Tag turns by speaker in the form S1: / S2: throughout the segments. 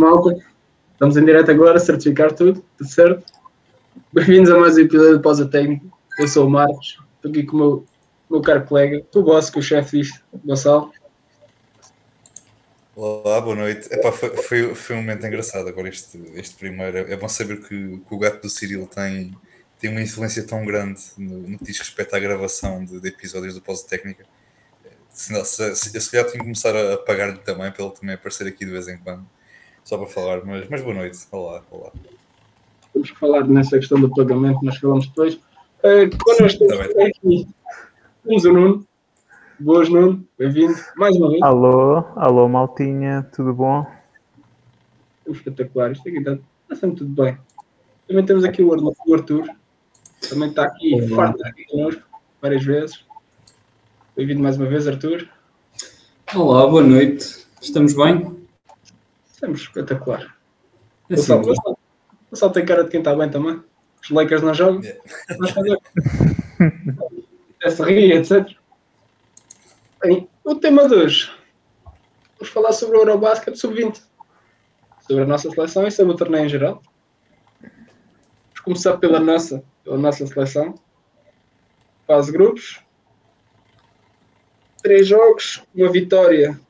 S1: malta. Estamos em direto agora, certificar tudo, tudo certo? Bem-vindos a mais um episódio de Pausa Técnica. Eu sou o Marcos, estou aqui com o meu, meu caro colega, o boss, que o chefe disto, Gonçalo.
S2: Olá, boa noite. Epá, foi, foi, foi, um momento engraçado agora este, este primeiro. É bom saber que, que o gato do Cirilo tem, tem uma influência tão grande no, no que diz respeito à gravação de, de episódios do Pausa Técnica. Se, se, se, se calhar tinha que começar a pagar-lhe também para ele também aparecer aqui de vez em quando só para falar, mas, mas boa noite. Olá, olá.
S1: Vamos falar nessa questão do pagamento, nós falamos depois. Uh, connosco temos tá aqui temos o Nuno. Boas, Nuno. Bem-vindo. Mais uma vez.
S3: Alô, alô, Maltinha. Tudo bom?
S1: Espetacular. Isto aqui está, está sempre tudo bem. Também temos aqui o Arthur. Também está aqui Olá. farto aqui connosco várias vezes. Bem-vindo mais uma vez, Arthur.
S4: Olá, boa noite. Estamos bem?
S1: Estamos espetacular. É assim, o Gonçalo tem cara de quem está bem também. Os Lakers não jogam. Yeah. Mas fazer. se rir, etc. Bem, o tema de hoje. Vamos falar sobre o Eurobasket Sub-20. Sobre a nossa seleção e sobre o torneio em geral. Vamos começar pela nossa, pela nossa seleção. Fase grupos. Três jogos, uma vitória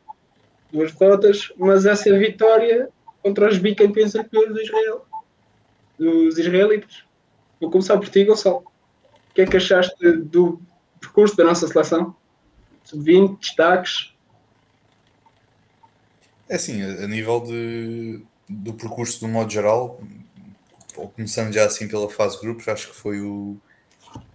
S1: duas derrotas, mas essa vitória contra os bicampeões europeus do Israel, dos israelitas. Vou começar por ti, Gonçalo. O que é que achaste do percurso da nossa seleção? Sub-20, destaques?
S2: É assim, a nível de, do percurso do modo geral, começando já assim pela fase de grupos, acho que foi o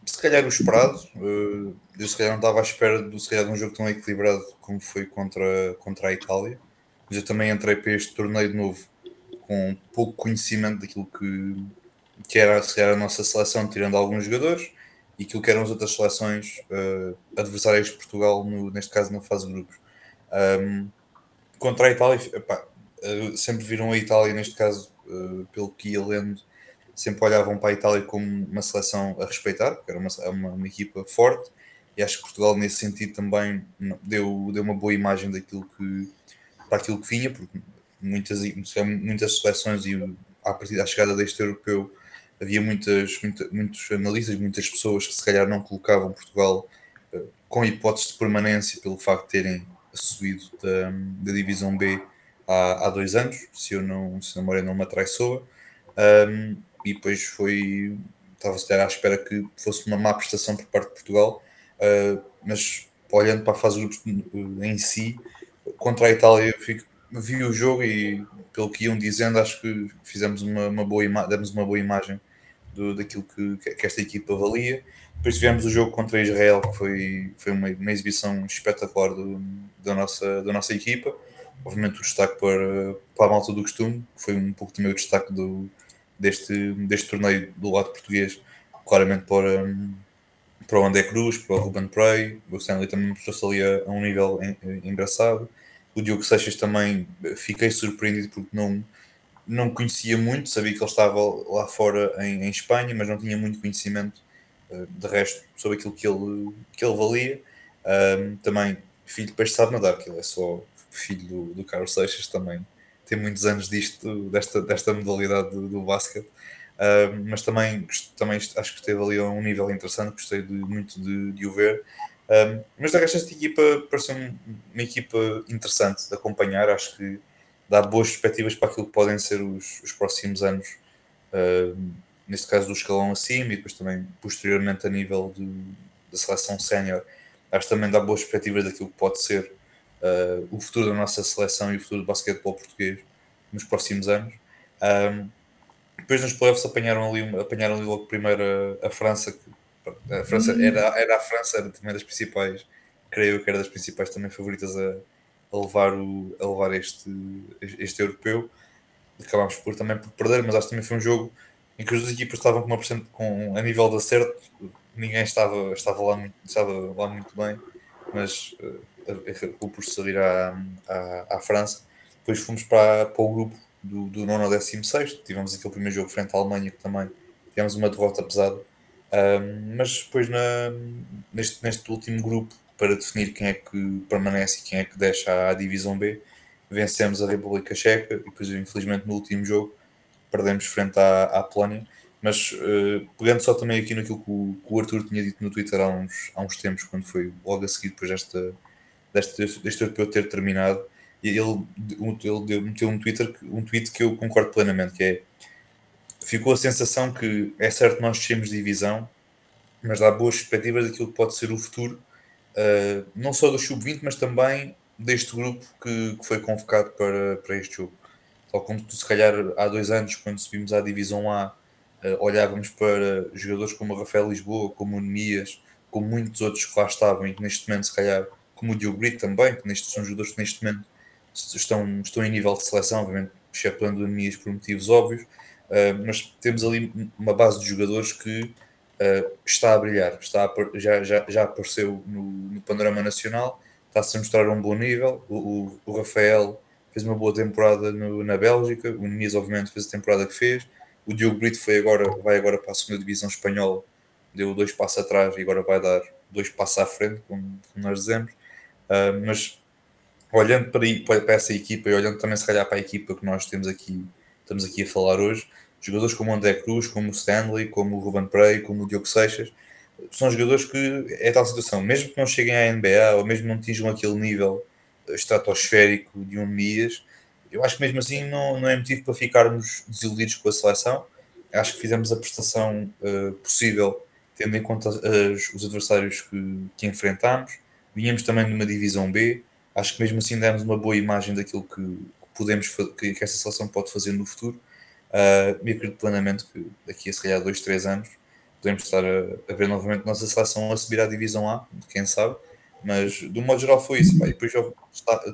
S2: se calhar o esperado. Uh, eu se calhar não estava à espera de, se calhar, de um jogo tão equilibrado como foi contra, contra a Itália. Mas eu também entrei para este torneio de novo com pouco conhecimento daquilo que, que era se calhar, a nossa seleção, tirando alguns jogadores, e aquilo que eram as outras seleções uh, adversárias de Portugal, no, neste caso na fase de grupos. Um, contra a Itália, epá, uh, sempre viram a Itália, neste caso, uh, pelo que ia lendo, sempre olhavam para a Itália como uma seleção a respeitar, porque era uma, uma, uma, equipa forte, e acho que Portugal nesse sentido também deu, deu uma boa imagem daquilo que, para aquilo que vinha, porque muitas, muitas seleções e a partir da chegada deste europeu havia muitas, muita, muitos analistas, muitas pessoas que se calhar não colocavam Portugal uh, com hipótese de permanência pelo facto de terem subido da, da divisão B há, há dois anos, se eu não, se a memória não me atraiçoa. Um, e depois foi. Estava-se à espera que fosse uma má prestação por parte de Portugal, uh, mas olhando para a fase em si, contra a Itália, fico, vi o jogo e, pelo que iam dizendo, acho que fizemos uma, uma boa demos uma boa imagem do, daquilo que, que esta equipa valia. Depois tivemos o jogo contra Israel, que foi, foi uma, uma exibição espetacular do, da, nossa, da nossa equipa. Obviamente, o destaque para, para a malta do costume, que foi um pouco também o destaque do, deste, deste torneio do lado português, claramente para, para o André Cruz, para o Ruben Prey, o Stanley também mostrou-se ali a, um nível en, engraçado. O Diogo Seixas também fiquei surpreendido porque não, não conhecia muito, sabia que ele estava lá fora em, em Espanha, mas não tinha muito conhecimento uh, de resto sobre aquilo que ele, que ele valia. Um, também, filho de peixe sabe nadar, que ele é só filho do, do Carlos Seixas também tem muitos anos disto, desta, desta modalidade do, do basquete. Uh, mas também, também acho que esteve ali a um nível interessante, gostei de, muito de, de o ver. Uh, mas da resto, esta equipa parece uma equipa interessante de acompanhar. Acho que dá boas perspectivas para aquilo que podem ser os, os próximos anos, uh, neste caso do escalão acima e depois também posteriormente a nível da seleção sénior. Acho que também dá boas perspectivas daquilo que pode ser uh, o futuro da nossa seleção e o futuro do basquetebol português nos próximos anos. Um, depois nos playoffs apanharam ali, apanharam ali logo primeiro a, a França, que a França uhum. era, era a França, era também das principais, creio que era das principais também favoritas a, a levar, o, a levar este, este europeu. Acabámos por também por perder, mas acho que também foi um jogo em que as duas equipas estavam com uma com a nível de acerto, ninguém estava, estava, lá, muito, estava lá muito bem, mas uh, por sair à, à, à, França. Depois fomos para, para o grupo do, do 9 ao 16. Tivemos aquele primeiro jogo frente à Alemanha, que também tivemos uma derrota pesada. Um, mas depois, na, neste, neste último grupo, para definir quem é que permanece e quem é que deixa a divisão B, vencemos a República Checa e depois, infelizmente, no último jogo perdemos frente à, à Polónia. Mas uh, pegando só também aqui naquilo que o, que o, Arthur tinha dito no Twitter há uns, há uns tempos, quando foi logo a seguir depois desta, deste, deste europeu ter terminado, ele, ele deu, meteu um, Twitter, um tweet que eu concordo plenamente, que é ficou a sensação que é certo nós descemos divisão, mas dá boas perspectivas daquilo que pode ser o futuro, uh, não só do Sub-20, mas também deste grupo que, que, foi convocado para, para este jogo. Tal como tu, se calhar, há dois anos, quando subimos à Divisão A, uh, olhávamos para jogadores como o Rafael Lisboa, como o Nemias, como muitos outros que lá estavam e que neste momento, se calhar, como o Diogo Brito também, que neste, são jogadores que neste momento estão, estão em nível de seleção, obviamente, excetuando o Nemias por motivos óbvios, uh, mas temos ali uma base de jogadores que uh, está a brilhar, está a, já, já, já apareceu no, no panorama nacional, está-se a mostrar um bom nível. O, o, o Rafael fez uma boa temporada no, na Bélgica, o Nemias, obviamente, fez a temporada que fez. O Diogo Brito foi agora, vai agora para a segunda divisão espanhola, deu dois passos atrás e agora vai dar dois passos à frente, como, como nós dizemos. Uh, mas olhando para, para, essa equipa e olhando também se calhar para a equipa que nós temos aqui, estamos aqui a falar hoje, jogadores como o André Cruz, como o Stanley, como o Ruben Prey, como o Diogo Seixas, são jogadores que é tal situação, mesmo que não cheguem à NBA ou mesmo não atinjam aquele nível estratosférico de um Mias, eu acho que mesmo assim não, não é motivo para ficarmos desiludidos com a seleção. Acho que fizemos a prestação uh, possível, tendo em conta as, os adversários que, que enfrentámos. Vinhamos também numa divisão B, acho que mesmo assim demos uma boa imagem daquilo que podemos que, que essa seleção pode fazer no futuro. Uh, e acredito plenamente que daqui a se calhar dois, três anos podemos estar a, a ver novamente a nossa seleção a subir à divisão A, quem sabe, mas do modo geral foi isso. Pá. E depois,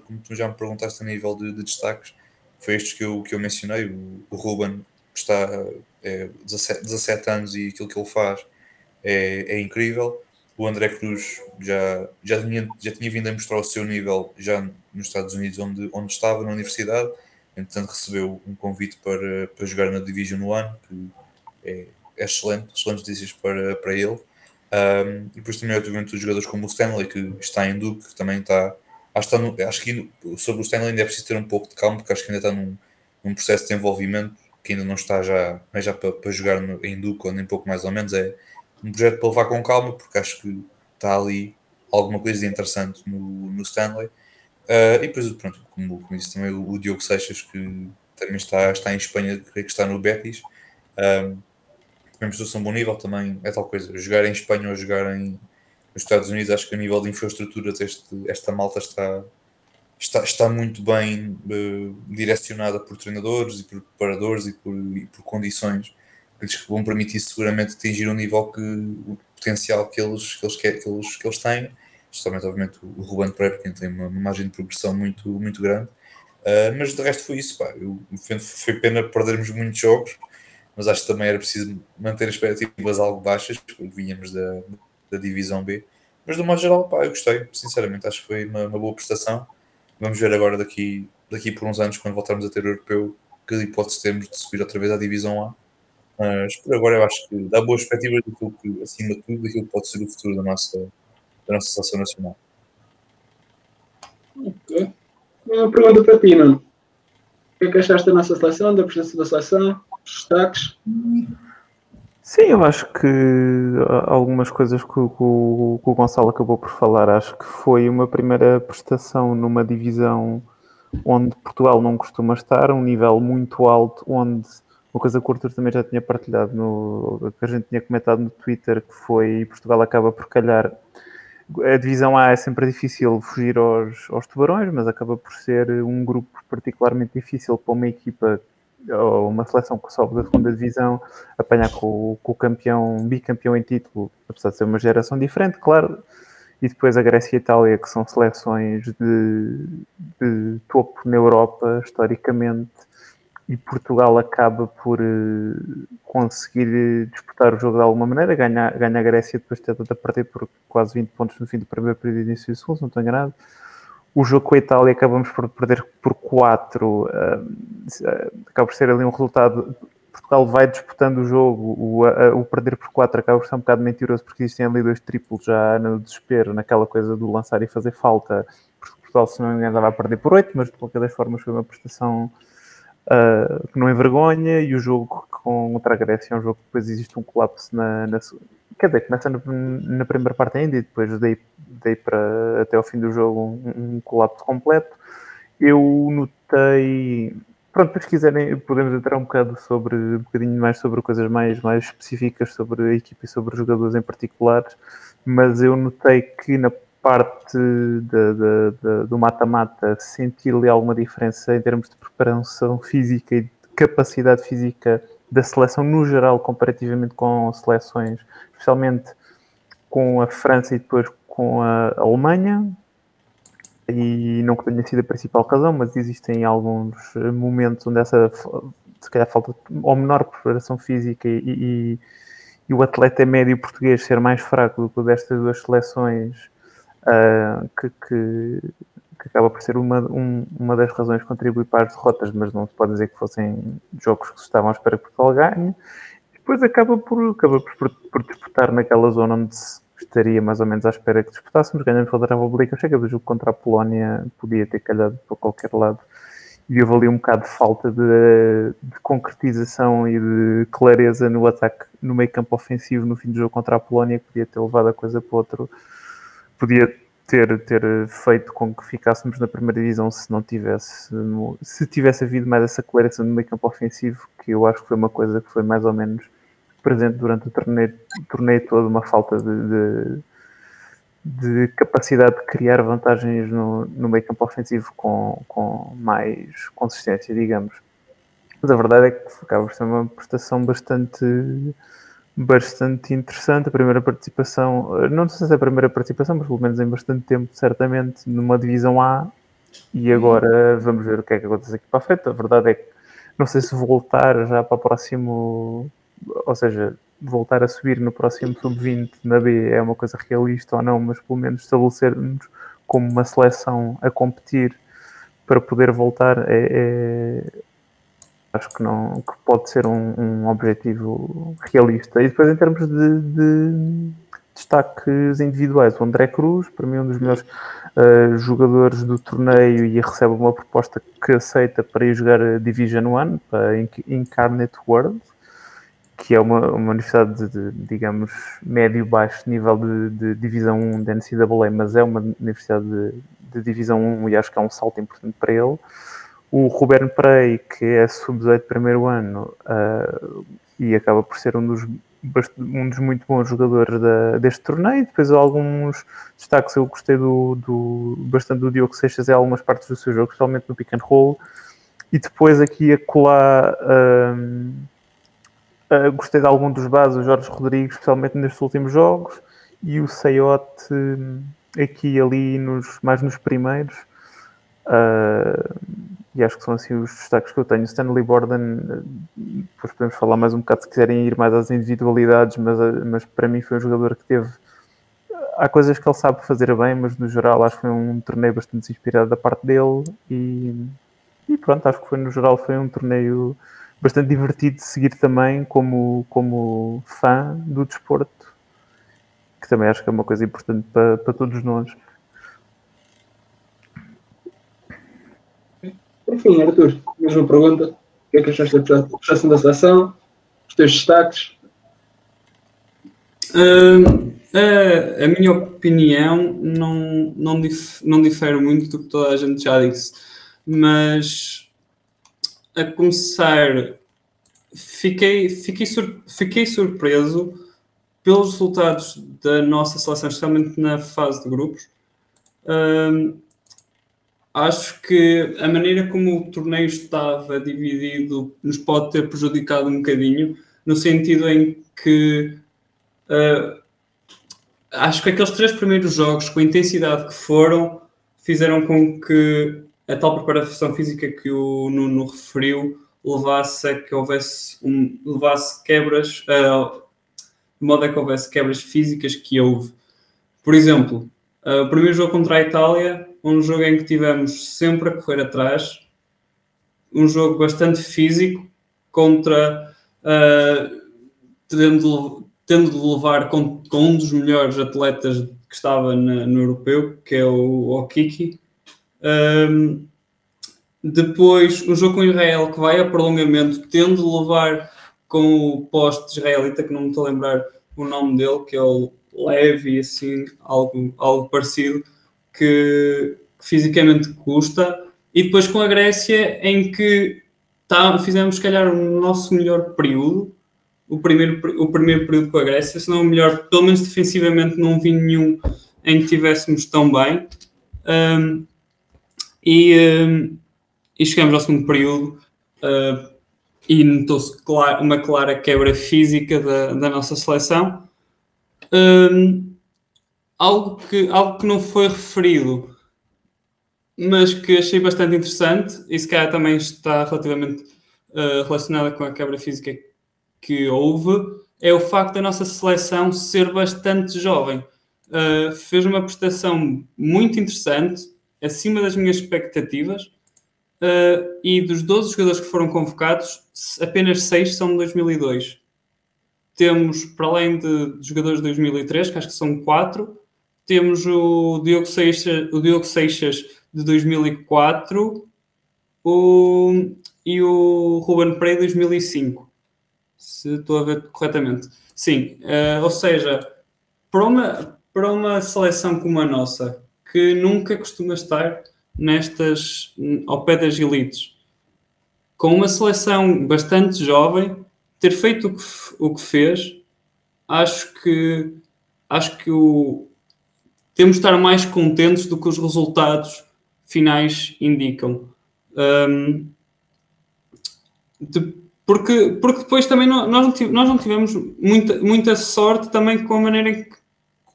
S2: como tu já me perguntaste a nível de, de destaques, foi estes que eu, que eu mencionei. O, o Ruben está é, 17, 17 anos e aquilo que ele faz é, é incrível. O André Cruz já, já, tinha, já tinha vindo a mostrar o seu nível já nos Estados Unidos, onde, onde estava, na universidade. Entretanto, recebeu um convite para, para jogar na Division One, que é, é excelente, excelentes notícias para, para ele. Um, e depois também, obviamente, os jogadores como o Stanley, que está em Duke, que também está. Acho, que, está no, acho que sobre o Stanley ainda é preciso ter um pouco de calma, porque acho que ainda está num, num processo de desenvolvimento que ainda não está já, não é já para, para jogar no, em Duke, ou nem pouco mais ou menos. É um projeto para levar com calma, porque acho que está ali alguma coisa de interessante no, no Stanley. Uh, e depois, pronto, como, como disse também, o, o, Diogo Seixas, que também está, está em Espanha, creio que está no Betis. Um, também mostrou-se um bom nível, também é tal coisa. Jogar em Espanha ou jogar em, nos Estados Unidos, acho que a nível de infraestrutura este, esta malta está, está, está muito bem uh, direcionada por treinadores e por preparadores e por, e por condições lhes vão permitir seguramente atingir um nível que o potencial que eles, que eles, que eles, que eles têm, especialmente obviamente o Ruben Pereira, que tem uma, uma, margem de progressão muito, muito grande. Uh, mas de resto foi isso, pá. Eu, foi pena perdermos muitos jogos, mas acho que também era preciso manter as expectativas algo baixas, porque vinhamos da, da divisão B. Mas de modo geral, pá, eu gostei, sinceramente, acho que foi uma, uma boa prestação. Vamos ver agora daqui, daqui por uns anos, quando voltarmos a ter o europeu, que hipótese temos de subir outra vez à divisão A mas por agora eu acho que dá boas perspectivas daquilo que, acima de tudo, daquilo que pode ser o futuro da nossa, da nossa seleção nacional.
S1: Ok. Uma pergunta para ti, Nuno. O que é que achaste da nossa seleção, da presença da seleção, dos destaques?
S3: Sim, eu acho que algumas coisas que o, que o Gonçalo acabou por falar, acho que foi uma primeira prestação numa divisão onde Portugal não costuma estar, um nível muito alto, onde uma coisa que o Arthur também já tinha partilhado, no, que a gente tinha comentado no Twitter, que foi Portugal acaba por calhar. A divisão A é sempre difícil fugir aos, aos tubarões, mas acaba por ser um grupo particularmente difícil para uma equipa ou uma seleção que sobe da segunda divisão apanhar com, com o campeão, bicampeão em título, apesar de ser uma geração diferente, claro. E depois a Grécia e a Itália, que são seleções de, de topo na Europa, historicamente e Portugal acaba por uh, conseguir eh, disputar o jogo de alguma maneira, ganha, ganha a Grécia depois de ter a perder por quase 20 pontos no fim do primeiro período e início do segundo, se não estou enganado. O jogo com a Itália acabamos por perder por 4, uh, uh, acaba por ser ali um resultado. Portugal vai disputando o jogo, o, o perder por 4 acaba por ser um bocado mentiroso porque existem ali dois triplos já no desespero, naquela coisa do lançar e fazer falta. Portugal, se não me engano, a perder por 8, mas de qualquer das formas foi uma prestação uh, que não envergonha. E o jogo contra a Grécia é um jogo que depois existe um colapso na. na quer dizer, começa na, na, primeira parte ainda e depois dei, dei para até ao fim do jogo um, um colapso completo. Eu notei Pronto, se quiserem, podemos entrar um bocado sobre um bocadinho mais sobre coisas mais, mais específicas sobre a equipe e sobre os jogadores em particular, mas eu notei que na parte de, de, de, do mata-mata senti ali alguma diferença em termos de preparação física e de capacidade física da seleção no geral, comparativamente com seleções, especialmente com a França e depois com a Alemanha, e não que tenha sido a principal razão, mas existem alguns momentos onde essa, se calhar, falta ou menor preparação física e, e, e, o atleta médio português ser mais fraco do que o destas duas seleções, uh, que, que, que, acaba por ser uma, um, uma das razões que contribui para as derrotas, mas não se pode dizer que fossem jogos que se estavam à espera que Portugal ganhe. Depois acaba por, acaba por, por disputar naquela zona onde se estaria mais ou menos à espera que disputássemos. Ganhamos contra a República Checa, o jogo contra a Polónia podia ter calhado para qualquer lado. E houve ali um bocado de falta de, de, concretização e de clareza no ataque, no meio campo ofensivo no fim do jogo contra a Polónia, que podia ter levado a coisa para outro. Podia ter, ter feito com que ficássemos na primeira divisão se não tivesse, se tivesse havido mais essa clareza no meio campo ofensivo, que eu acho que foi uma coisa que foi mais ou menos presente durante o torneio, torneio todo uma falta de, de, de, capacidade de criar vantagens no, no meio campo ofensivo com, com mais consistência, digamos. Mas a verdade é que acaba por ser uma prestação bastante bastante interessante. A primeira participação, não sei se é a primeira participação, mas pelo menos em bastante tempo, certamente, numa divisão A. E agora vamos ver o que é que acontece aqui para a frente. A verdade é que não sei se voltar já para o próximo ou seja, voltar a subir no próximo sub-20 na B é uma coisa realista ou não, mas pelo menos estabelecer-nos como uma seleção a competir para poder voltar é, é acho que não que pode ser um, um, objetivo realista. E depois em termos de, de destaques individuais, o André Cruz, para mim um dos melhores uh, jogadores do torneio e recebe uma proposta que aceita para ir jogar Division 1 para Incarnate World que é uma, uma universidade de, de digamos, médio-baixo nível de, de, divisão 1 da NCAA, mas é uma universidade de, de, divisão 1 e acho que é um salto importante para ele. O Ruben Prey, que é sub-18 primeiro ano uh, e acaba por ser um dos, um dos muito bons jogadores da, deste torneio. Depois alguns destaques, eu gostei do, do, bastante do Diogo Seixas em algumas partes do seu jogo, especialmente no pick and roll. E depois aqui a colar... Uh, gostei de algum dos bases, o Jorge Rodrigues, especialmente nestes últimos jogos, e o Seiote hum, aqui e ali, nos, mais nos primeiros. Uh, e acho que são assim os destaques que eu tenho. Stanley Borden, depois podemos falar mais um bocado se quiserem ir mais às individualidades, mas, mas para mim foi um jogador que teve. Há coisas que ele sabe fazer bem, mas no geral acho que foi um torneio bastante inspirado da parte dele. E, e pronto, acho que foi no geral foi um torneio bastante divertido de seguir também como, como fã do desporto, que também acho que é uma coisa importante para, para todos nós.
S1: Enfim, Arthur, mesma pergunta. O que é que achaste da prestação da seleção? Os teus destaques?
S4: Uh, a, a, minha opinião não, não, dif, não difere muito do que toda a gente já disse, mas a começar, fiquei, fiquei, sur, fiquei surpreso pelos resultados da nossa seleção, especialmente na fase de grupos. Um, acho que a maneira como o torneio estava dividido nos pode ter prejudicado um bocadinho, no sentido em que uh, acho que aqueles três primeiros jogos, com a intensidade que foram, fizeram com que a tal preparação física que o Nuno referiu levasse a que houvesse um, levasse quebras, uh, de modo a que houvesse quebras físicas que houve. Por exemplo, uh, o primeiro jogo contra a Itália, um jogo em que tivemos sempre a correr atrás, um jogo bastante físico contra uh, tendo, tendo de levar com, com, um dos melhores atletas que estava na, no europeu, que é o Okiki, Um, depois, um jogo com Israel que vai a prolongamento, tendo de levar com o poste israelita, que não me estou a lembrar o nome dele, que é o Leve, assim, algo, algo parecido, que, que fisicamente custa. E depois com a Grécia, em que tá, fizemos, se calhar, o nosso melhor período, o primeiro, o primeiro período com a Grécia, se não o melhor, pelo menos defensivamente, não vi nenhum em que estivéssemos tão bem. Um, e, um, e chegamos ao segundo período uh, e notou-se uma clara quebra física da, da nossa seleção. Um, algo, que, algo que não foi referido, mas que achei bastante interessante, e se calhar também está relativamente uh, relacionada com a quebra física que houve, é o facto da nossa seleção ser bastante jovem. Uh, fez uma prestação muito interessante, acima das minhas expectativas, uh, e dos 12 jogadores que foram convocados, apenas 6 são de 2002. Temos, para além de, de jogadores de 2003, que acho que são 4, temos o Diogo Seixas, o Diogo Seixas de 2004 o, e o Ruben Prey de 2005, se estou a ver corretamente. Sim, uh, ou seja, para uma, para uma seleção como a nossa, que nunca costuma estar nestas, ao pé das elites, com uma seleção bastante jovem, ter feito o que, o que fez, acho que acho que o, temos de estar mais contentes do que os resultados finais indicam. Um, de, porque, porque depois também nós não, tivemos, nós não tivemos muita, muita sorte também com a maneira em que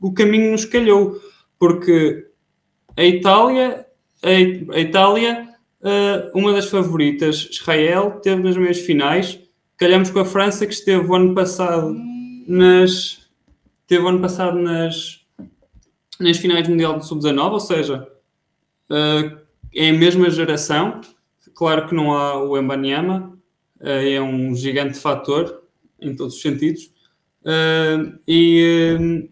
S4: o caminho nos calhou, porque a Itália, a, a Itália, uh, uma das favoritas, Israel, teve nas meias finais. Calhamos com a França, que esteve o ano passado nas. Teve o ano passado nas, nas finais do Mundial de Sub-19, ou seja, uh, é a mesma geração. Claro que não há o Embanyama, uh, é um gigante fator em todos os sentidos. Uh, e,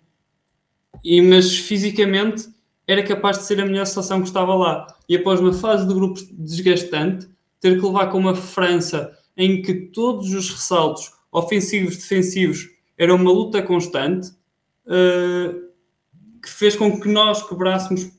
S4: e, mas fisicamente era capaz de ser a melhor seleção que estava lá. E após uma fase de grupos desgastante, ter que levar com uma França em que todos os ressaltos ofensivos, defensivos, eram uma luta constante, uh, que fez com que nós quebrássemos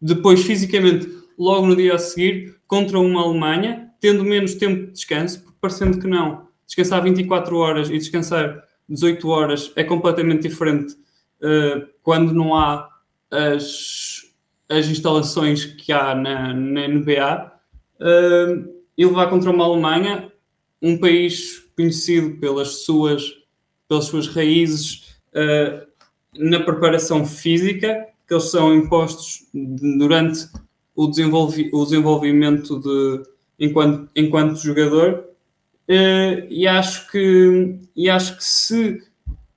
S4: depois fisicamente, logo no dia a seguir, contra uma Alemanha, tendo menos tempo de descanso, parecendo que não. Descansar 24 horas e descansar 18 horas é completamente diferente uh, quando não há as, as instalações que há na, na NBA uh, e levar contra uma Alemanha, um país conhecido pelas suas, pelas suas raízes uh, na preparação física, que eles são impostos durante o, desenvolvi o desenvolvimento de, enquanto, enquanto jogador. Uh, e, acho que, e acho que se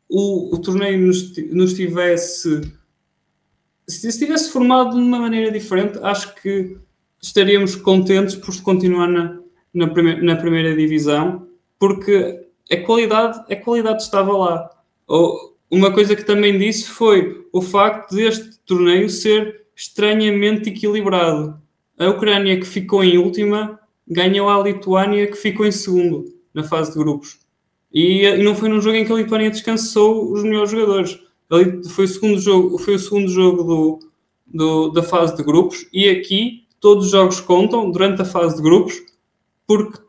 S4: o, o torneio nos, nos tivesse se tivesse formado de uma maneira diferente, acho que estaríamos contentes por continuar na, na, primeira, na primeira divisão, porque a qualidade, a qualidade estava lá. Uma coisa que também disse foi o facto deste torneio ser estranhamente equilibrado. A Ucrânia, que ficou em última, ganhou a Lituânia, que ficou em segundo na fase de grupos. E, e não foi num jogo em que a Lituânia descansou os melhores jogadores foi o segundo jogo, foi o segundo jogo do, do, da fase de grupos e aqui todos os jogos contam durante a fase de grupos porque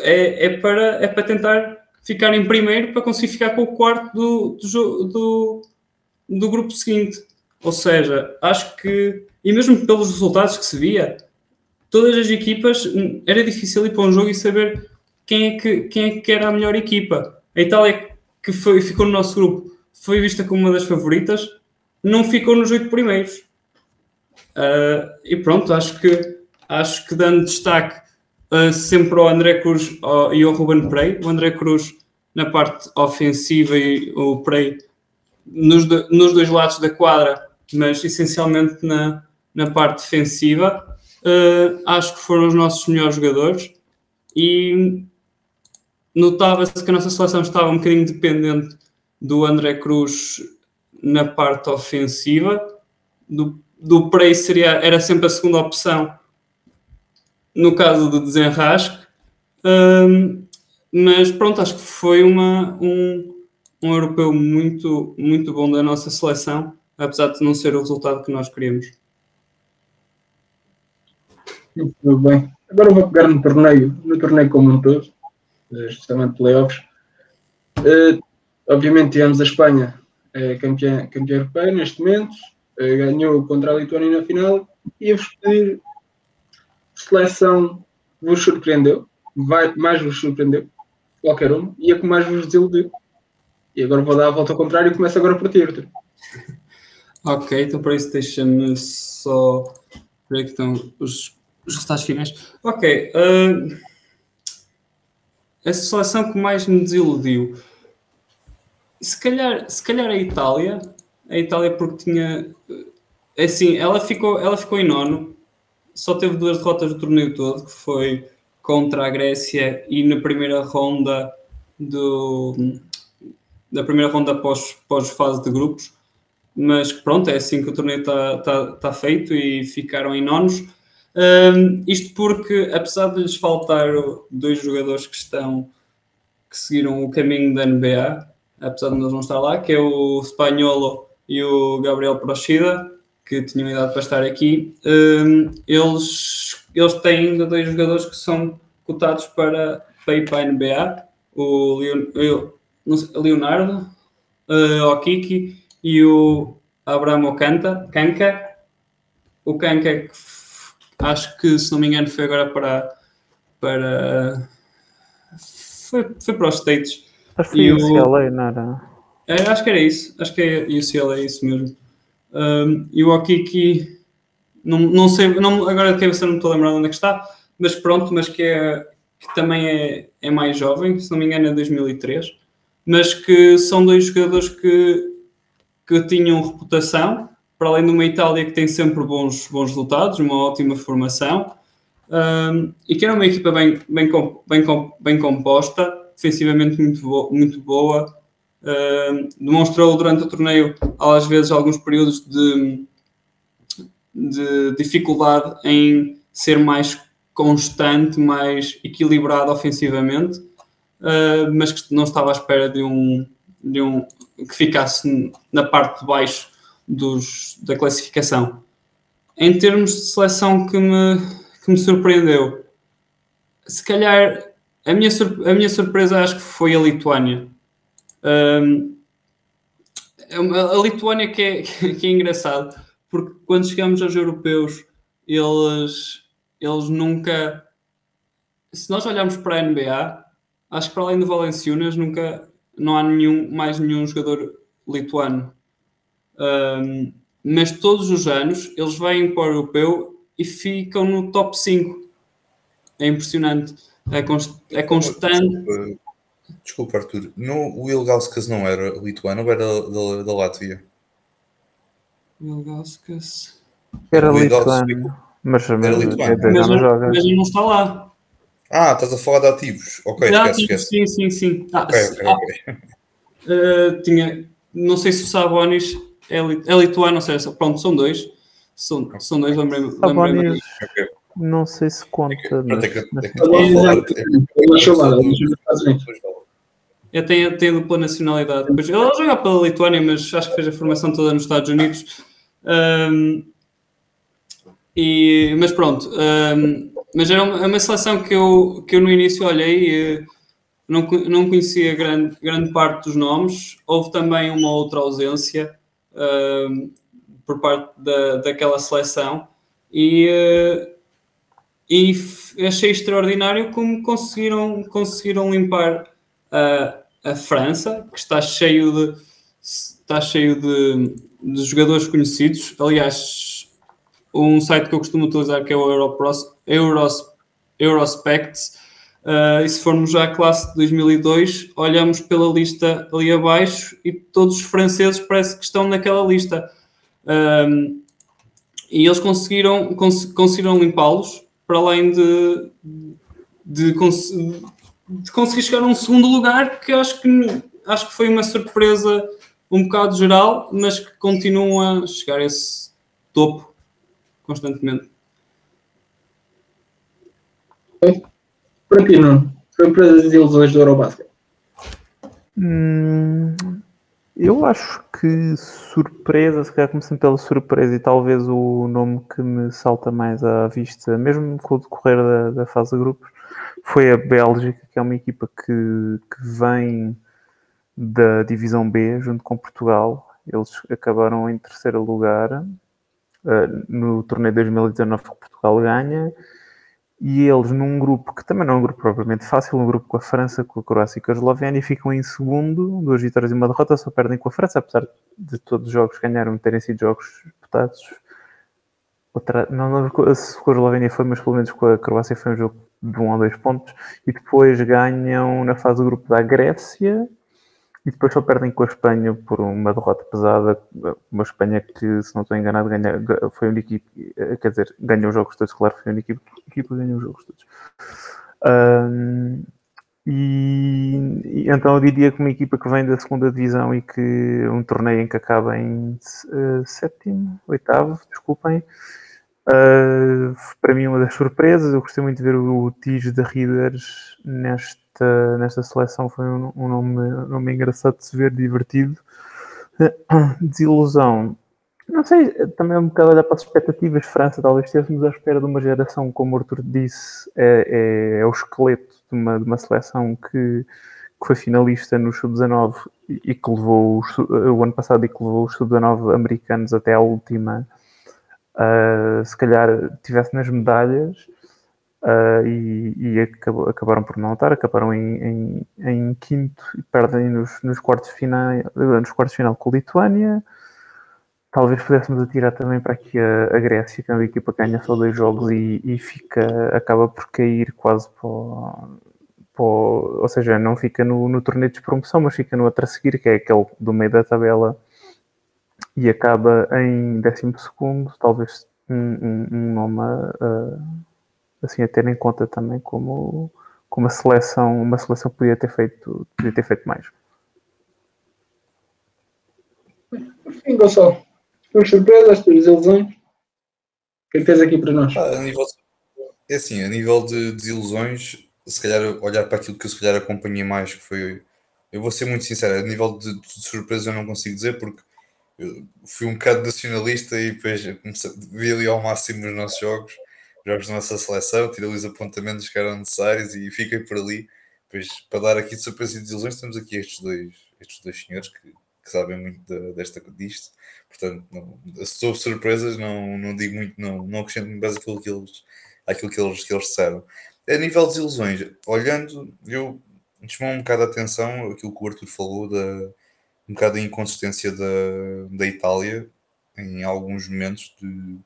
S4: é, é, para, é para tentar ficar em primeiro para conseguir ficar com o quarto do, do, do, do grupo seguinte. Ou seja, acho que, e mesmo pelos resultados que se via, todas as equipas era difícil ir para um jogo e saber quem é que, quem é que era a melhor equipa. A Itália que foi, ficou no nosso grupo foi vista como uma das favoritas, não ficou nos oito primeiros. Uh, e pronto, acho que, acho que dando destaque uh, sempre ao André Cruz ao, e ao Ruben Prey, o André Cruz na parte ofensiva e o Prey nos, nos dois lados da quadra, mas essencialmente na, na parte defensiva. Uh, acho que foram os nossos melhores jogadores. E notava-se que a nossa seleção estava um bocadinho dependente do André Cruz na parte ofensiva, do, do Prey seria, era sempre a segunda opção no caso do desenrasque. Um, mas pronto, acho que foi uma, um, um europeu muito, muito bom da nossa seleção, apesar de não ser o resultado que nós queríamos.
S1: Muito bem. Agora vou pegar no torneio, no torneio como um todo, justamente playoffs. Uh, obviamente tivemos a Espanha uh, campeã, campeã europeia neste momento, uh, ganhou contra a Lituânia na final e a vos pedir seleção vos surpreendeu, vai, mais vos surpreendeu, qualquer um, e a que mais vos desiludiu. E agora vou dar a volta ao contrário e começo agora por ti, Arthur.
S4: Ok, então para isso deixa-me só ver aqui estão os, os resultados finais. Ok, uh, a seleção que mais me desiludiu, se calhar, se calhar a Itália, a Itália porque tinha, assim, ela ficou, ela ficou em nono, só teve duas derrotas do torneio todo, que foi contra a Grécia e na primeira ronda do da primeira ronda pós, pós fase de grupos mas pronto, é assim que o torneio está tá, tá feito e ficaram em nonos. Um, isto porque, apesar de lhes faltar dois jogadores que estão que seguiram o caminho da NBA, apesar de não estar lá, que é o Spanholo e o Gabriel Prochida, que tinham idade para estar aqui, um, eles, eles têm ainda dois jogadores que são cotados para, para ir para a NBA, o Leonardo uh, Okiki e o Abramo Canta, Kanka. O Kanka, acho que se não me engano, foi agora para. para foi, foi para os States.
S3: Acho que foi o UCLA, não era?
S4: É, acho que era isso, acho que é UCLA, é isso mesmo. E o Okiki, não, não sei, não, agora de cabeça não estou a lembrar onde é que está, mas pronto, mas que, é, que também é, é mais jovem, se não me engano é 2003, mas que são dois jogadores que, que tinham reputação, para além de uma Itália que tem sempre bons, bons resultados, uma ótima formação, um, e que era uma equipa bem, bem, bem, bem composta, defensivamente muito, muito boa, Uh, demonstrou durante o torneio, às vezes, alguns períodos de, de dificuldade em ser mais constante, mais equilibrado ofensivamente, uh, mas que não estava à espera de um, de um que ficasse na parte de baixo dos, da classificação. Em termos de seleção que me, que me surpreendeu, se calhar a minha, a minha surpresa acho que foi a Lituânia. Um, é a Lituânia que é, que é engraçado, porque quando chegamos aos europeus, eles, eles nunca. Se nós olharmos para a NBA, acho que para além do Valenciunas, nunca não há nenhum, mais nenhum jogador lituano. Um, mas todos os anos eles vêm para o europeu e ficam no top 5. É impressionante. É, const, é constante.
S2: Desculpa, Arthur. No, o Ilgauskas não era lituano ou era da, da Látvia?
S4: Ilgauskas.
S3: Era lituano. Mas,
S2: era lituano.
S4: Mas, não joga. mas não está lá.
S2: Ah, estás a falar de ativos. Ok,
S4: de
S2: esquece,
S4: ativos,
S2: esquece.
S4: Sim, sim, sim. Ah,
S2: Ok, ok,
S4: ah, uh, tinha, não sei se o Sabonis é, li- é lituano, ou seja, pronto, são dois. São, são dois, lembrei-me.
S2: Ok.
S3: não sei se conta.
S2: Pronto,
S3: mas-
S2: é que-
S3: mas-
S2: é que estava a é
S4: tenho, tenho dupla nacionalidade. Pois, ele joga pela Lituânia, mas acho que fez a formação toda nos Estados Unidos. Ahm, e, mas pronto, ahm, mas era uma, é uma seleção que eu, que eu no início olhei e não, co- não conhecia grande, grande parte dos nomes. Houve também uma outra ausência ahm, por parte da, daquela seleção e, eh, e achei extraordinário como conseguiram, conseguiram limpar a, a França, que está cheio de está cheio de, de jogadores conhecidos. Aliás, um site que eu costumo utilizar que é o Europros, Euros, Eurospects. Uh, e se formos já à classe de 2002, olhamos pela lista ali abaixo e todos os franceses parece que estão naquela lista. Um, e eles conseguiram, cons conseguiram limpá-los para além de, de, cons de conseguir chegar a um segundo lugar que acho que acho que foi uma surpresa um bocado geral, mas que continuam a chegar a esse topo constantemente.
S1: Para ti, Nuno, surpresas e ilusões do Eurobasket.
S3: Hum, eu acho que surpresa, se calhar começando pela surpresa e talvez o nome que me salta mais à vista, mesmo com o decorrer da, da fase de grupos, foi a Bélgica, que é uma equipa que, que vem da Divisão B, junto com Portugal. Eles acabaram em terceiro lugar uh, no torneio 2019 que Portugal ganha. E eles, num grupo que também não é um grupo propriamente fácil, um grupo com a França, com a Croácia e com a Eslovénia, ficam em segundo, duas vitórias e uma derrota, só perdem com a França, apesar de todos os jogos que ganharam terem sido jogos disputados. Outra, não se com a Eslovénia foi, mas pelo menos com a Croácia foi um jogo de um a dois pontos. E depois ganham na fase do grupo da Grécia, e depois só perdem com a Espanha por uma derrota pesada. Uma Espanha que, se não estou enganado, ganha, foi a única equipe, quer dizer, ganhou os jogos todos, claro, foi a única equipa que ganhou os jogos todos. Um, e, e, então eu diria que uma equipa que vem da segunda divisão e que um torneio em que acaba em uh, sétimo, oitavo, desculpem, uh, para mim uma das surpresas. Eu gostei muito de ver o, o Tige de Readers nesta, nesta seleção foi um, um nome, um nome engraçado de se ver, divertido. Desilusão. Não sei, também é um bocado olhar para as expectativas. França, talvez estivéssemos à espera de uma geração, como o Arthur disse, é, é, é o esqueleto de uma, de uma seleção que, que foi finalista no Sub-19 e que levou os, o ano passado e que levou os Sub-19 americanos até à última. Uh, se calhar tivesse nas medalhas, Uh, e, e acabou, acabaram por não estar, acabaram em, em, em quinto e perdem nos, nos, quartos final, nos quartos final com a Lituânia. Talvez pudéssemos atirar também para aqui a, a Grécia, que é uma equipa que ganha só dois jogos e, e fica, acaba por cair quase para, ou seja, não fica no, no torneio de promoção, mas fica no outro a seguir, que é aquele do meio da tabela, e acaba em décimo segundo, talvez um, um, um nome uh, assim a ter em conta também como, como a seleção, uma seleção podia ter feito, podia ter feito mais.
S1: Por fim, Gonçalo, tuas surpresas, tuas desilusões? O que é que tens aqui para nós?
S2: Ah, a nível, é assim, a nível de desilusões, se calhar olhar para aquilo que eu se calhar acompanhei mais, que foi. Eu vou ser muito sincero, a nível de, de surpresa eu não consigo dizer, porque eu fui um bocado nacionalista e depois comecei, vi ali ao máximo os nossos jogos jogos da nossa seleção, tirei os apontamentos que eram necessários e fiquei por ali. Pois, para dar aqui de surpresa e desilusões, temos aqui estes dois, estes dois senhores que, que sabem muito de, desta, disto. Portanto, não, surpresas, não, não digo muito, não, não acrescento muito mais aquilo que eles, aquilo que eles, que eles disseram. A nível de desilusões, olhando, eu chamou um bocado a atenção aquilo que o Arthur falou, da, um bocado da inconsistência da, da Itália em alguns momentos de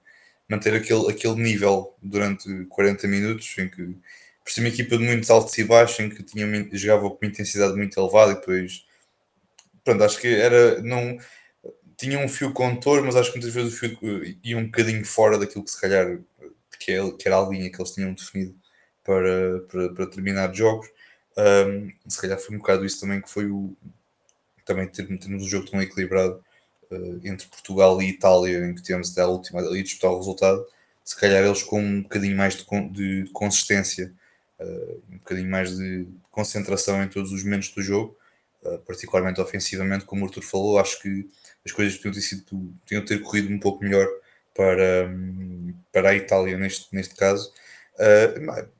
S2: manter aquele, aquele nível durante 40 minutos, em que por ser uma equipa de muitos altos e baixos, em que tinha, jogava com uma intensidade muito elevada e depois pronto, acho que era não tinha um fio contor, mas acho que muitas vezes o fio ia um bocadinho fora daquilo que se calhar que, é, que era a linha que eles tinham definido para, para, para terminar jogos. Um, se calhar foi um bocado isso também que foi o também termos um jogo tão equilibrado uh, entre Portugal e Itália, em que temos até a última ali disputar o resultado, se calhar eles com um bocadinho mais de, de, consistência, uh, um bocadinho mais de concentração em todos os momentos do jogo, uh, particularmente ofensivamente, como o Arthur falou, acho que as coisas tinham ter, sido, tinham ter corrido um pouco melhor para, para a Itália neste, neste caso.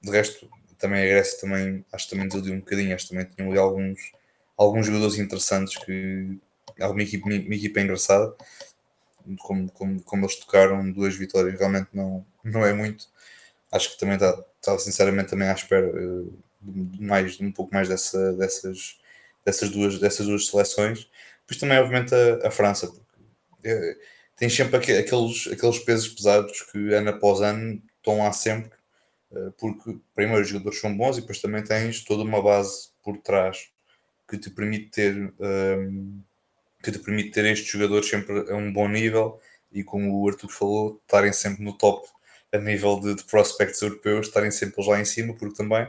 S2: de resto, também a Grécia também, acho que também deu um bocadinho, acho que também tinham ali alguns, alguns jogadores interessantes que, alguma equipe, uma equipa engraçada. Como, como, como eles tocaram duas vitórias, realmente não, não é muito. Acho que também está, está sinceramente também à espera de mais, de um pouco mais dessa, dessas, dessas, duas, dessas duas seleções. Depois também, obviamente, a, a França, porque é, tem sempre aqueles, aqueles pesos pesados que ano após ano estão lá sempre, uh, porque primeiro os jogadores são bons e depois também tens toda uma base por trás que te permite ter um, que te permite ter estes jogadores sempre a um bom nível e, como o Arthur falou, estarem sempre no top a nível de, de prospects europeus, estarem sempre lá em cima, porque também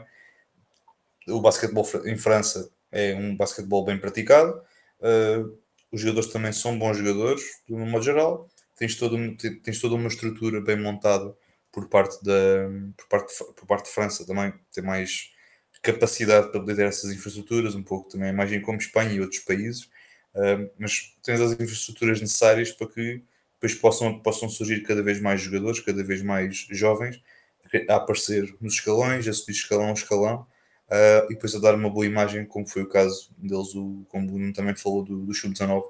S2: o basquetebol em França é um basquetebol bem praticado, uh, os jogadores também são bons jogadores, no modo geral, tens, todo, tens toda uma estrutura bem montada por parte da por parte, por parte de França também, tem mais capacidade para poder ter essas infraestruturas, um pouco também a imagem como Espanha e outros países, uh, mas tens as infraestruturas necessárias para que depois possam, possam surgir cada vez mais jogadores, cada vez mais jovens, a aparecer nos escalões, a subir escalão a escalão, uh, e depois a dar uma boa imagem, como foi o caso deles, o, como o Bruno também falou do, do Sub-19,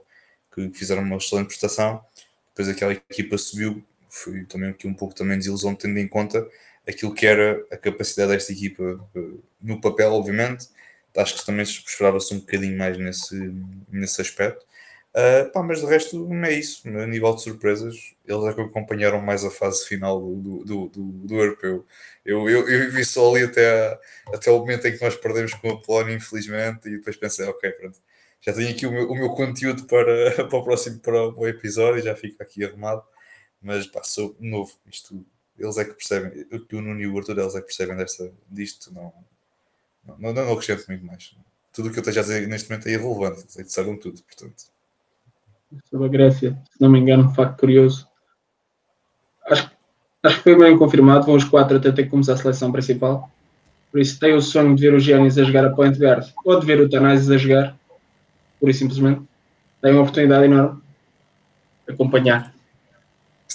S2: que fizeram uma excelente prestação. Depois aquela equipa subiu, foi também aqui um pouco também desilusão, tendo em conta aquilo que era a capacidade desta equipa uh, no papel, obviamente. Acho que também esperava-se um bocadinho mais nesse, nesse aspecto. Uh, pá, mas de resto não é isso. A nível de surpresas, eles é que acompanharam mais a fase final do, do, do, do europeu. Eu, eu, eu vi só ali até, até o momento em que nós perdemos com a Polónia, infelizmente, e depois pensei, ok, pronto, já tenho aqui o meu, o meu conteúdo para, para o próximo para o episódio, já fica aqui arrumado. Mas pá, sou novo, isto eles é que percebem, o Nuno e o Arthur, eles é que percebem desta, disto, não, não, não, não acrescento muito mais. Tudo o que eu esteja a dizer neste momento é irrelevante, eles é que sabem tudo, portanto
S1: sobre a Grécia, se não me engano, um facto curioso. Acho, acho que foi bem confirmado, vão os quatro até ter que começar a seleção principal. Por isso tenho o sonho de ver o Giannis a jogar a point guard ou de ver o Tanazes a jogar, por isso simplesmente. Tenho uma oportunidade enorme acompanhar.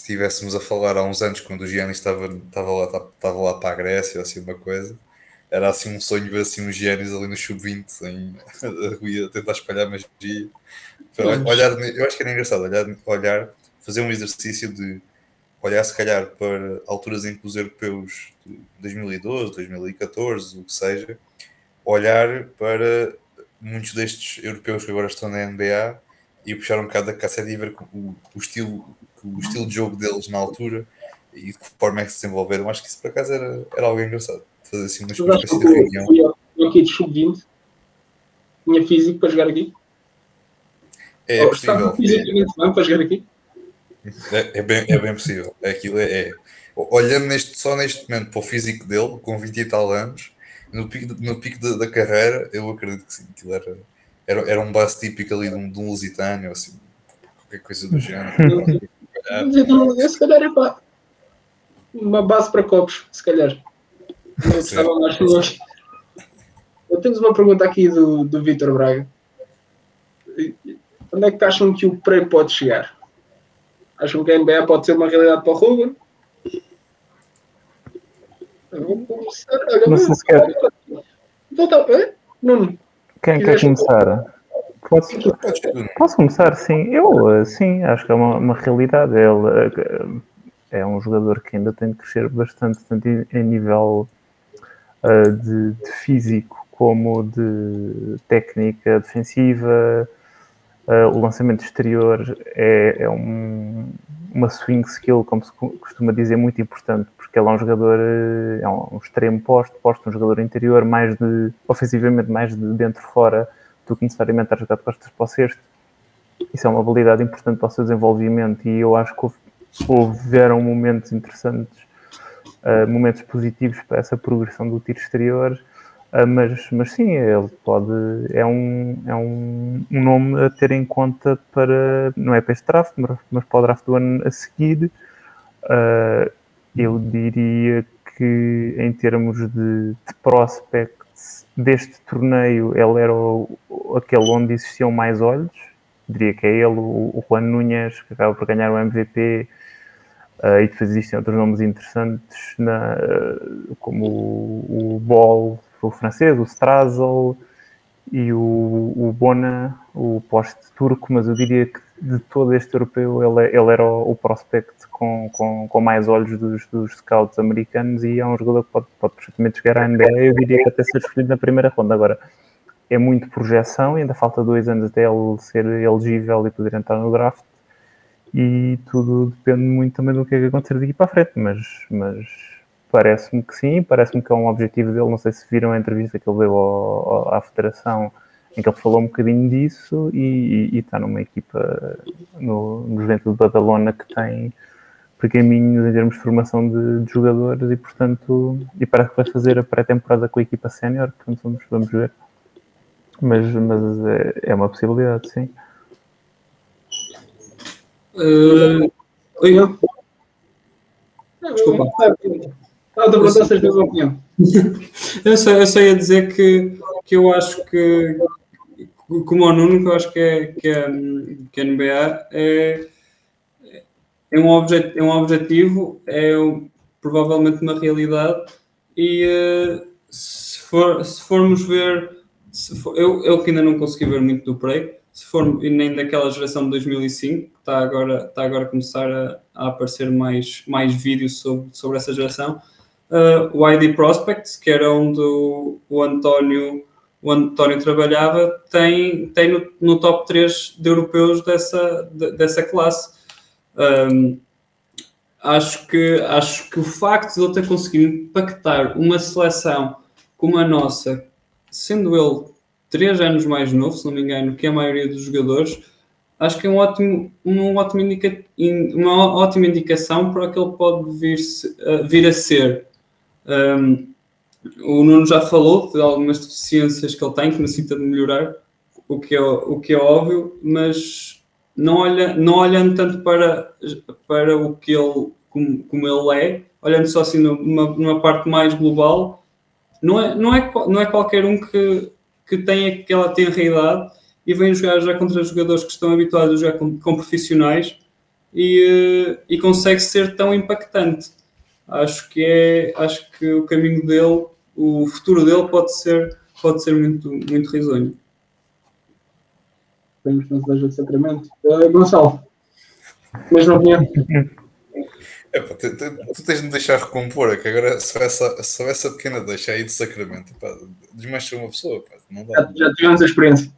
S2: Se estivéssemos a falar há uns anos, quando o Giannis estava, estava, lá, estava lá para a Grécia, assim, uma coisa, era assim um sonho ver assim um Giannis ali no sub-20 em, a tentar espalhar magia. Olhar, eu acho que era engraçado olhar, olhar, fazer um exercício de olhar se calhar para alturas em que os europeus de 2012, 2014, o que seja, olhar para muitos destes europeus que agora estão na NBA e puxar um bocado da cassete e ver o, o, estilo, o estilo de jogo deles na altura e de que forma é que se desenvolveram. Acho que isso por acaso era, era algo engraçado. Fazer assim uma espécie de reunião.
S1: Eu aqui de sub-20 tinha físico para jogar aqui.
S2: É, é possível. É,
S1: para jogar aqui?
S2: É, é, bem, é bem possível. Aquilo é, é, Olhando neste, só neste momento para o físico dele, com 20 e tal anos, no pico, no pico da, da carreira, eu acredito que sim, aquilo era, era, era um base típico ali de um, de um lusitânio, assim, qualquer coisa do género.
S1: Eu, se calhar é pá, uma base para copos, se calhar. Eu estava mais longe. Eu tenho uma pergunta aqui do, do Vitor Braga Onde é que acham que o Prey pode chegar? Acham que a NBA pode ser uma realidade para o Ruben? vou começar. Olha, não sei se quer. Volta, Nuno.
S3: Quem quer começar? Posso, posso começar, sim. Eu, sim, acho que é uma, uma realidade. Ele é um jogador que ainda tem de crescer bastante, tanto em nível uh, de, de, físico como de técnica defensiva, Uh, o lançamento exterior é, é um, uma swing skill, como se costuma dizer, muito importante, porque ele é um jogador, eh, é um, um extremo posto, posto, um jogador interior, mais de, ofensivamente, mais de dentro-fora do que necessariamente a jogar costas para o cesto. Isso é uma habilidade importante para o seu desenvolvimento e eu acho que houve, houveram momentos interessantes, uh, momentos positivos para essa progressão do tiro exterior Uh, mas, mas sim, ele pode. É um, é um, um, nome a ter em conta para. Não é para este draft, mas, mas para o draft do ano a seguir. Uh, eu diria que, em termos de, de prospects deste torneio, ele era o, aquele onde existiam mais olhos. Diria que é ele, o, o Juan Núñez, que acaba por ganhar o MVP. Uh, ah, e depois existem outros nomes interessantes, na, como o, o Ball, o francês, o Strazel e o, o Bona, o poste turco, mas eu diria que de todo este europeu ele, é, ele era o, o prospect com, com, com, mais olhos dos, dos scouts americanos e é um jogador que pode, pode perfeitamente chegar à NBA. Eu diria que até ser escolhido na primeira ronda. Agora, é muito projeção, ainda falta dois anos até ele ser elegível e poder entrar no draft. E tudo depende muito também do que é que acontecer daqui para a frente, mas, mas Parece-me que sim, parece-me que é um objetivo dele. Não sei se viram a entrevista que ele deu ao, ao, à Federação, em que ele falou um bocadinho disso e, está numa equipa no, no dentro do Badalona que tem pergaminhos em termos de formação de, de, jogadores e, portanto, e parece que vai fazer a pré-temporada com a equipa sénior, portanto, vamos, vamos ver. Mas, mas é, é uma possibilidade, sim.
S4: Uh, Oi,
S1: Não,
S4: Desculpa.
S1: Ah, a opinião.
S4: Eu só, eu só ia dizer que, que eu acho que, como o Nuno, que eu acho que, é, que, é, que a NBA é, é, um objet, é um objetivo, é um- provavelmente uma realidade, e eh, se, for, se formos ver, se for- eu, eu que ainda não consegui ver muito do Prey, se for, e nem daquela geração de 2005, que está agora, está agora a começar a, a aparecer mais, mais vídeos sobre, sobre essa geração, uh, o ID Prospects, que era onde o, o António o António trabalhava, tem, tem no, no top 3 de europeus dessa, de- dessa classe. Um, acho, que, acho que o facto de ele ter conseguido impactar uma seleção como a nossa, sendo ele 3 anos mais novo, se não me engano, que a maioria dos jogadores, acho que é um ótimo, um ótimo indica, in- uma ótima indicação para o que ele pode vir, se- a- vir a ser. Um, o Nuno já falou de algumas deficiências que ele tem, que necessita de melhorar, o que é, o que é óbvio, mas não, olha, não olhando tanto para, para o que ele, como, como ele é, olhando só assim numa, numa parte mais global, não é, não é, não é qualquer um que, que tem aquela tenra idade e vem jogar já contra jogadores que estão habituados a jogar com, com profissionais e, e consegue ser tão impactante. Acho que é, acho que o caminho dele, o futuro dele pode ser, pode ser muito, muito risonho.
S1: Esperemos que não seja de Sacramento. Uh, Gonçalo, mesma opinião.
S2: É, pá, tu, tu- tu tens de me deixar recompor, é que agora só essa, só essa pequena deixa aí de Sacramento, pá, desmancha uma pessoa, pá, não dá.
S1: Já, já tivemos a experiência.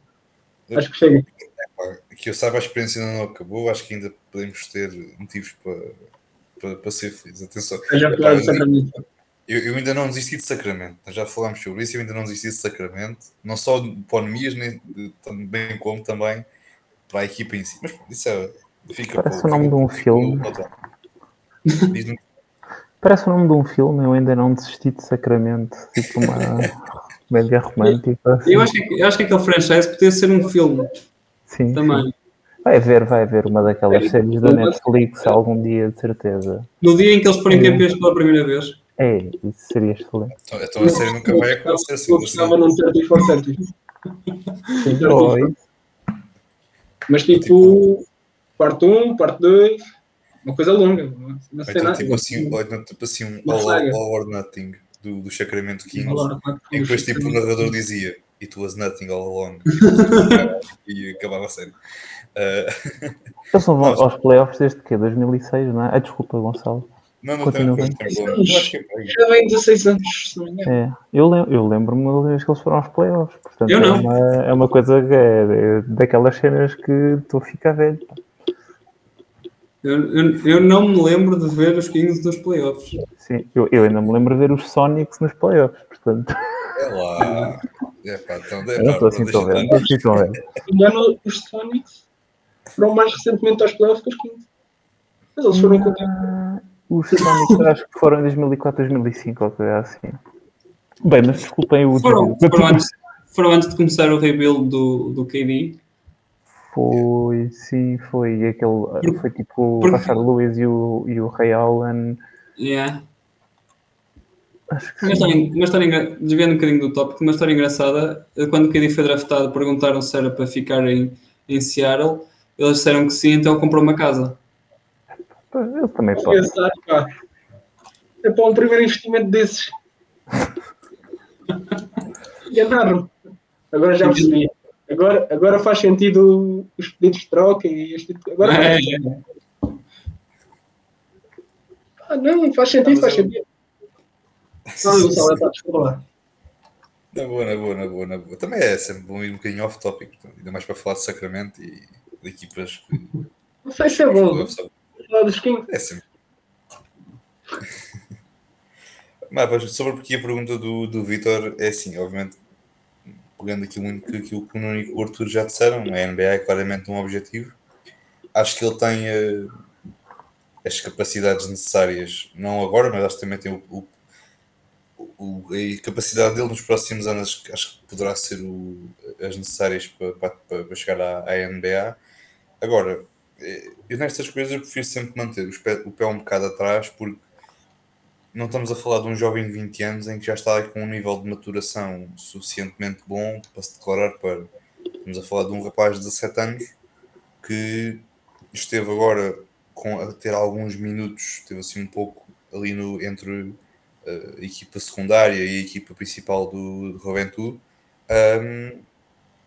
S1: Acho que chega.
S2: Pá, que eu saiba, a experiência ainda não acabou, acho que ainda podemos ter motivos para, para, para ser felizes. Atenção,
S1: Já
S2: Epá,
S1: tivemos de Sacramento.
S2: Eu, eu ainda não desisti de Sacramento, já falámos sobre isso, eu ainda não desisti de Sacramento, não só de Ponemias, nem bem como também para a equipa em si. Mas isso é. Fica
S3: Parece
S2: para-
S3: o nome
S2: fica
S3: de um filme. Parece o nome de um filme, eu ainda não desisti de Sacramento, tipo uma comédia romântica. assim.
S4: Eu acho que, eu acho que aquele franchise podia ser um filme
S3: Sim, sim.
S4: também.
S3: Vai ver, vai ver uma daquelas
S1: É,
S3: séries da Netflix algum dia, de certeza.
S4: No dia em que eles forem
S3: Sim.
S4: campeões pela primeira vez.
S3: É, isso seria excelente.
S2: Então, então a série nunca vai acontecer assim.
S1: Eu gostava num 30 for 30.
S3: Oi.
S1: Mas tipo, parte 1, parte 2, uma coisa longa. Não
S2: Ou
S1: sei
S2: então,
S1: nada.
S2: tipo assim, então, tipo assim um
S1: Uma
S2: all, all or Nothing do, do Sacramento Kings.
S1: Agora, parte
S2: E depois tipo o narrador dizia It was nothing all along. e acabava a série.
S3: Eles não vão aos playoffs desde que? 2006, não é? Ah, desculpa, Gonçalo.
S2: Não, não tem é
S1: Já vem 16 anos, se não me engano.
S3: É, eu, lem eu lembro-me da última vez que eles foram aos playoffs. Portanto,
S4: Eu não.
S3: É, uma, é uma coisa que é, é daquelas cenas que estou a ficar velho.
S4: Eu, eu, eu não me lembro de ver os Kings nos playoffs.
S3: Sim, eu, eu ainda me lembro de ver os Sonics nos playoffs, portanto.
S2: É lá. É pá, então, é,
S3: Eu não
S2: pá,
S3: estou assim
S2: deixa
S3: tão velho.
S2: estar.
S3: não estou assim tão velho.
S1: Engano, os Sonics foram mais recentemente aos playoffs que os 15. Mas eles foram com o tempo.
S3: Os Sonics acho que foram em 2004, 2005, ou coisa assim. Bem, mas desculpem o
S4: Foram, foram, antes, foram antes de começar o rebuild do, do KD.
S3: Foi, sim, foi aquele. Foi tipo o Rashard Lewis e o, e o Ray Allen.
S4: Yeah.
S3: Acho que
S4: Uma
S3: sim.
S4: história, uma história desviando um bocadinho do tópico, uma história engraçada. Quando o KD foi draftado, perguntaram se era para ficar em, em Seattle. Eles disseram que sim, então comprou uma casa.
S3: Eu também posso.
S1: Pensar, pá. É para um primeiro investimento desses. Enganaram-me. Agora já percebi. Agora, agora faz sentido os pedidos de troca e este tipo Agora
S4: É,
S1: faz. Ah, não, faz sentido, faz sentido. Não, está, desculpa lá.
S2: Na boa, na boa, na boa, na boa. Também é sempre bom ir um bocadinho off-topic, ainda mais para falar de Sacramento e de equipas que.
S1: Não sei se é bom. Kings.
S2: É sempre. Mas sobre aqui a pergunta do, do Vitor, é assim, obviamente, pegando aqui muito aquilo que o Nuno e o Arthur já disseram, a NBA é claramente um objetivo. Acho que ele tem eh, as capacidades necessárias, não agora, mas acho que também tem o, o- o- a capacidade dele nos próximos anos, acho que poderá ser o- as necessárias para, para, para chegar à, à NBA. Agora, eu nestas coisas eu prefiro sempre manter os pé- o pé um bocado atrás, porque não estamos a falar de um jovem de 20 anos em que já está com um nível de maturação suficientemente bom para se declarar para. Estamos a falar de um rapaz de 17 anos que esteve agora com, a ter alguns minutos, esteve assim um pouco ali no, entre eh, a equipa secundária e a equipa principal do, do Juventude, um,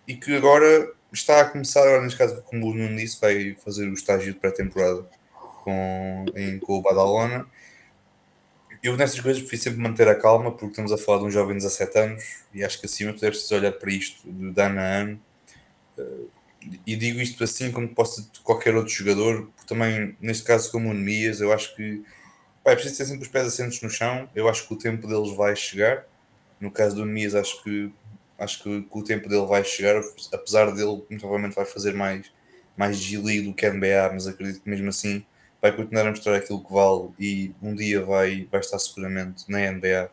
S2: e que agora está a começar, agora neste caso, como o Nuno disse, vai fazer o estágio de pré-temporada com, em, com o Badalona. Eu nestas coisas prefiro sempre manter a calma, porque estamos a falar de um jovem de 17 anos e acho que acima tu deves olhar para isto de ano a ano. Eh, e digo isto assim como possa de qualquer outro jogador, porque também, neste caso, como o Nemias, eu acho que pá, é preciso ter sempre os pés assentos no chão. Eu acho que o tempo deles vai chegar. No caso do Nemias, acho que acho que, que o tempo dele vai chegar, apesar dele provavelmente vai fazer mais, mais G-League do que NBA, mas acredito que mesmo assim vai continuar a mostrar aquilo que vale e um dia vai, vai estar seguramente na NBA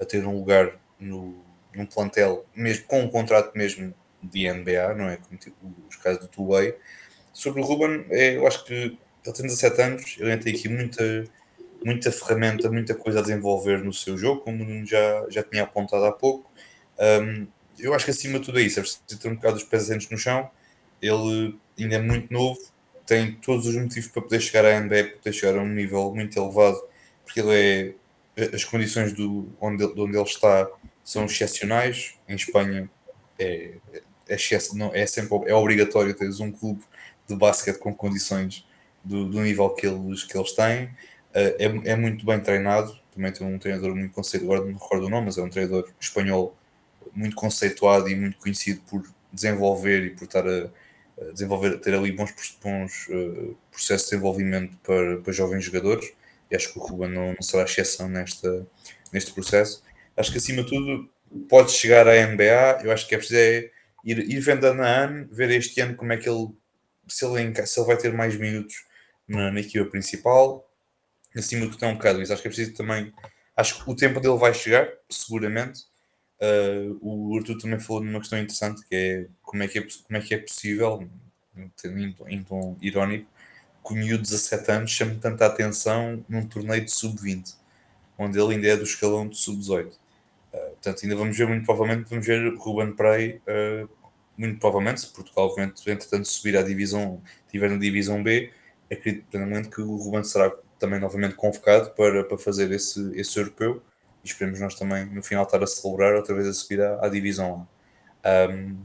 S2: a ter um lugar no, num plantel, mesmo com um contrato mesmo de NBA, não é? Como tipo, os casos do Two-Way. Sobre o Ruben, é, eu acho que ele tem 17 anos, ele tem aqui muita, muita ferramenta, muita coisa a desenvolver no seu jogo, como já, já tinha apontado há pouco. Um, eu acho que acima de tudo é isso, é preciso ter um bocado os pés no chão. Ele ainda é muito novo, tem todos os motivos para poder chegar à NBA, para poder chegar a um nível muito elevado, porque ele é as condições do, onde, de onde ele está são excepcionais. Em Espanha é, é, não, é sempre é obrigatório teres um clube de basquete com condições do, do nível que eles, que eles têm. É, é muito bem treinado. Também tem um treinador muito conceituado, agora não me recordo o nome, mas é um treinador espanhol muito conceituado e muito conhecido por desenvolver e por estar a, a desenvolver, ter ali bons, bons uh, processos de desenvolvimento para, para jovens jogadores. E acho que o Ruben não, não será exceção nesta, neste processo. Acho que acima de tudo pode chegar à NBA. Eu acho que é preciso é ir, ir ano a ano, ver este ano como é que ele se ele, se ele vai ter mais minutos na, na equipa principal. Acima de tudo é um bocado isso. Acho que é preciso também. Acho que o tempo dele vai chegar, seguramente Uh, o Arthur também falou de uma questão interessante que é como é que é, como é, que é possível, em tom, em tom irónico, que o miúdo de 17 anos chame tanta atenção num torneio de sub-20, onde ele ainda é do escalão de sub-18. Uh, portanto, ainda vamos ver, muito provavelmente, vamos ver Ruben Prey, uh, muito provavelmente, se Portugal, entretanto, subir à divisão, estiver na divisão B, acredito plenamente que o Ruben será também novamente convocado para, para fazer esse, esse europeu e esperemos nós também no final estar a celebrar outra vez a subir à, à divisão. Um,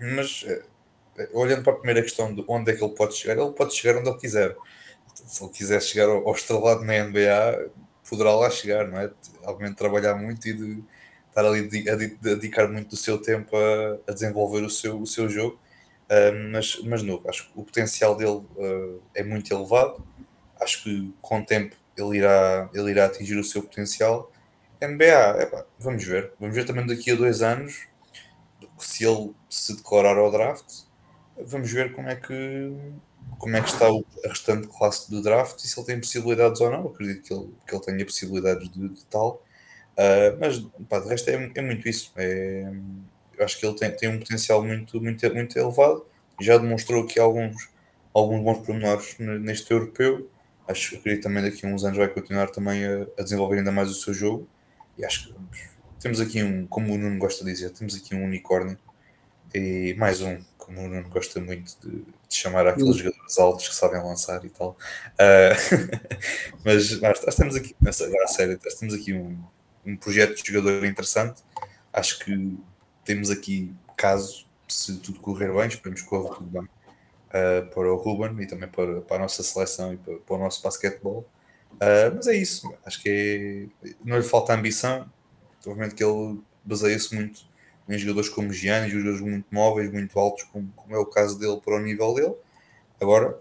S2: mas eh, olhando para a primeira questão de onde é que ele pode chegar, ele pode chegar onde ele quiser. Se ele quiser chegar ao, ao estrelado na NBA, poderá lá chegar, não é? Obviamente trabalhar muito e de estar ali a, dedicar muito do seu tempo a, a desenvolver o seu, o seu jogo. Uh, mas, mas novo, acho que o potencial dele uh, é muito elevado. Acho que com o tempo ele irá, ele irá atingir o seu potencial NBA, epá, vamos ver. Vamos ver também daqui a dois anos se ele se declarar ao draft. Vamos ver como é que como é que está a restante classe do draft e se ele tem possibilidades ou não. Acredito que ele, que ele tenha possibilidades de, de tal. Uh, mas pá, de resto é, é muito isso. É, eu acho que ele tem, tem um potencial muito, muito, muito elevado. Já demonstrou aqui alguns, alguns bons pormenores neste europeu. Acho que também daqui a uns anos vai continuar também a, a desenvolver ainda mais o seu jogo. E acho que temos aqui um, como o Nuno gosta de dizer, temos aqui um unicórnio e mais um, como o Nuno gosta muito de, de chamar aqueles uhum. jogadores altos que sabem lançar e tal. Uh, mas, mas temos aqui, agora a sério, temos aqui um, um projeto de jogador interessante. Acho que temos aqui caso, se tudo correr bem, esperemos que corra tudo bem. Uh, para o Ruben e também para, para a nossa seleção e para, para o nosso basquetebol. Uh, mas é isso, acho que não lhe falta ambição. Obviamente que ele baseia-se muito em jogadores como Gianni, jogadores muito móveis, muito altos, como, como, é o caso dele para o nível dele. Agora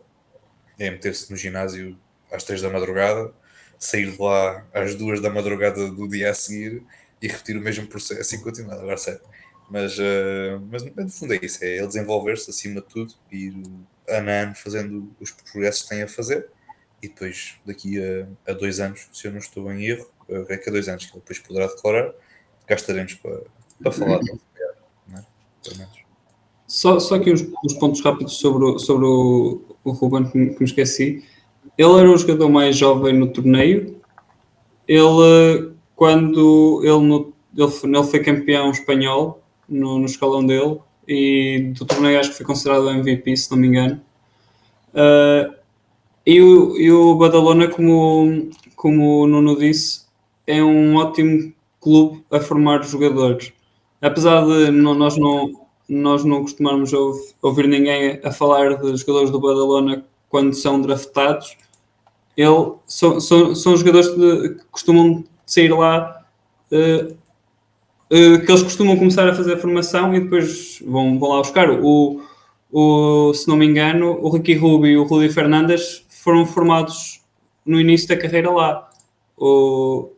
S2: é meter-se no ginásio às 3 da madrugada, sair de lá às 2 da madrugada do dia a seguir e repetir o mesmo processo e continuar. Agora certo. Mas, uh, mas no fundo é isso, é ele desenvolver-se acima de tudo e ir ano a ano fazendo os progressos que tem a fazer e depois daqui a, a, dois anos, se eu não estou em erro, é que a dois anos que ele depois poderá declarar, cá estaremos para, para falar. É?
S4: Só, só aqui uns, uns, pontos rápidos sobre, sobre o, o Ruben, que me, que me esqueci. Ele era o jogador mais jovem no torneio. Ele, quando ele, no, ele, ele foi campeão espanhol no, no escalão dele e do torneio acho que foi considerado MVP, se não me engano. Uh, e, o, e o Badalona, como, como o Nuno disse, é um ótimo clube a formar jogadores. Apesar de não- nós, não, nós não costumarmos ouv- ouvir ninguém a falar de jogadores do Badalona quando são draftados, ele, são, são, são jogadores que costumam sair lá, eh, eh, que eles costumam começar a fazer a formação e depois vão, vão lá buscar. O, o, se não me engano, o Ricky Rubio e o Rudi Fernandes foram formados no início da carreira lá. O,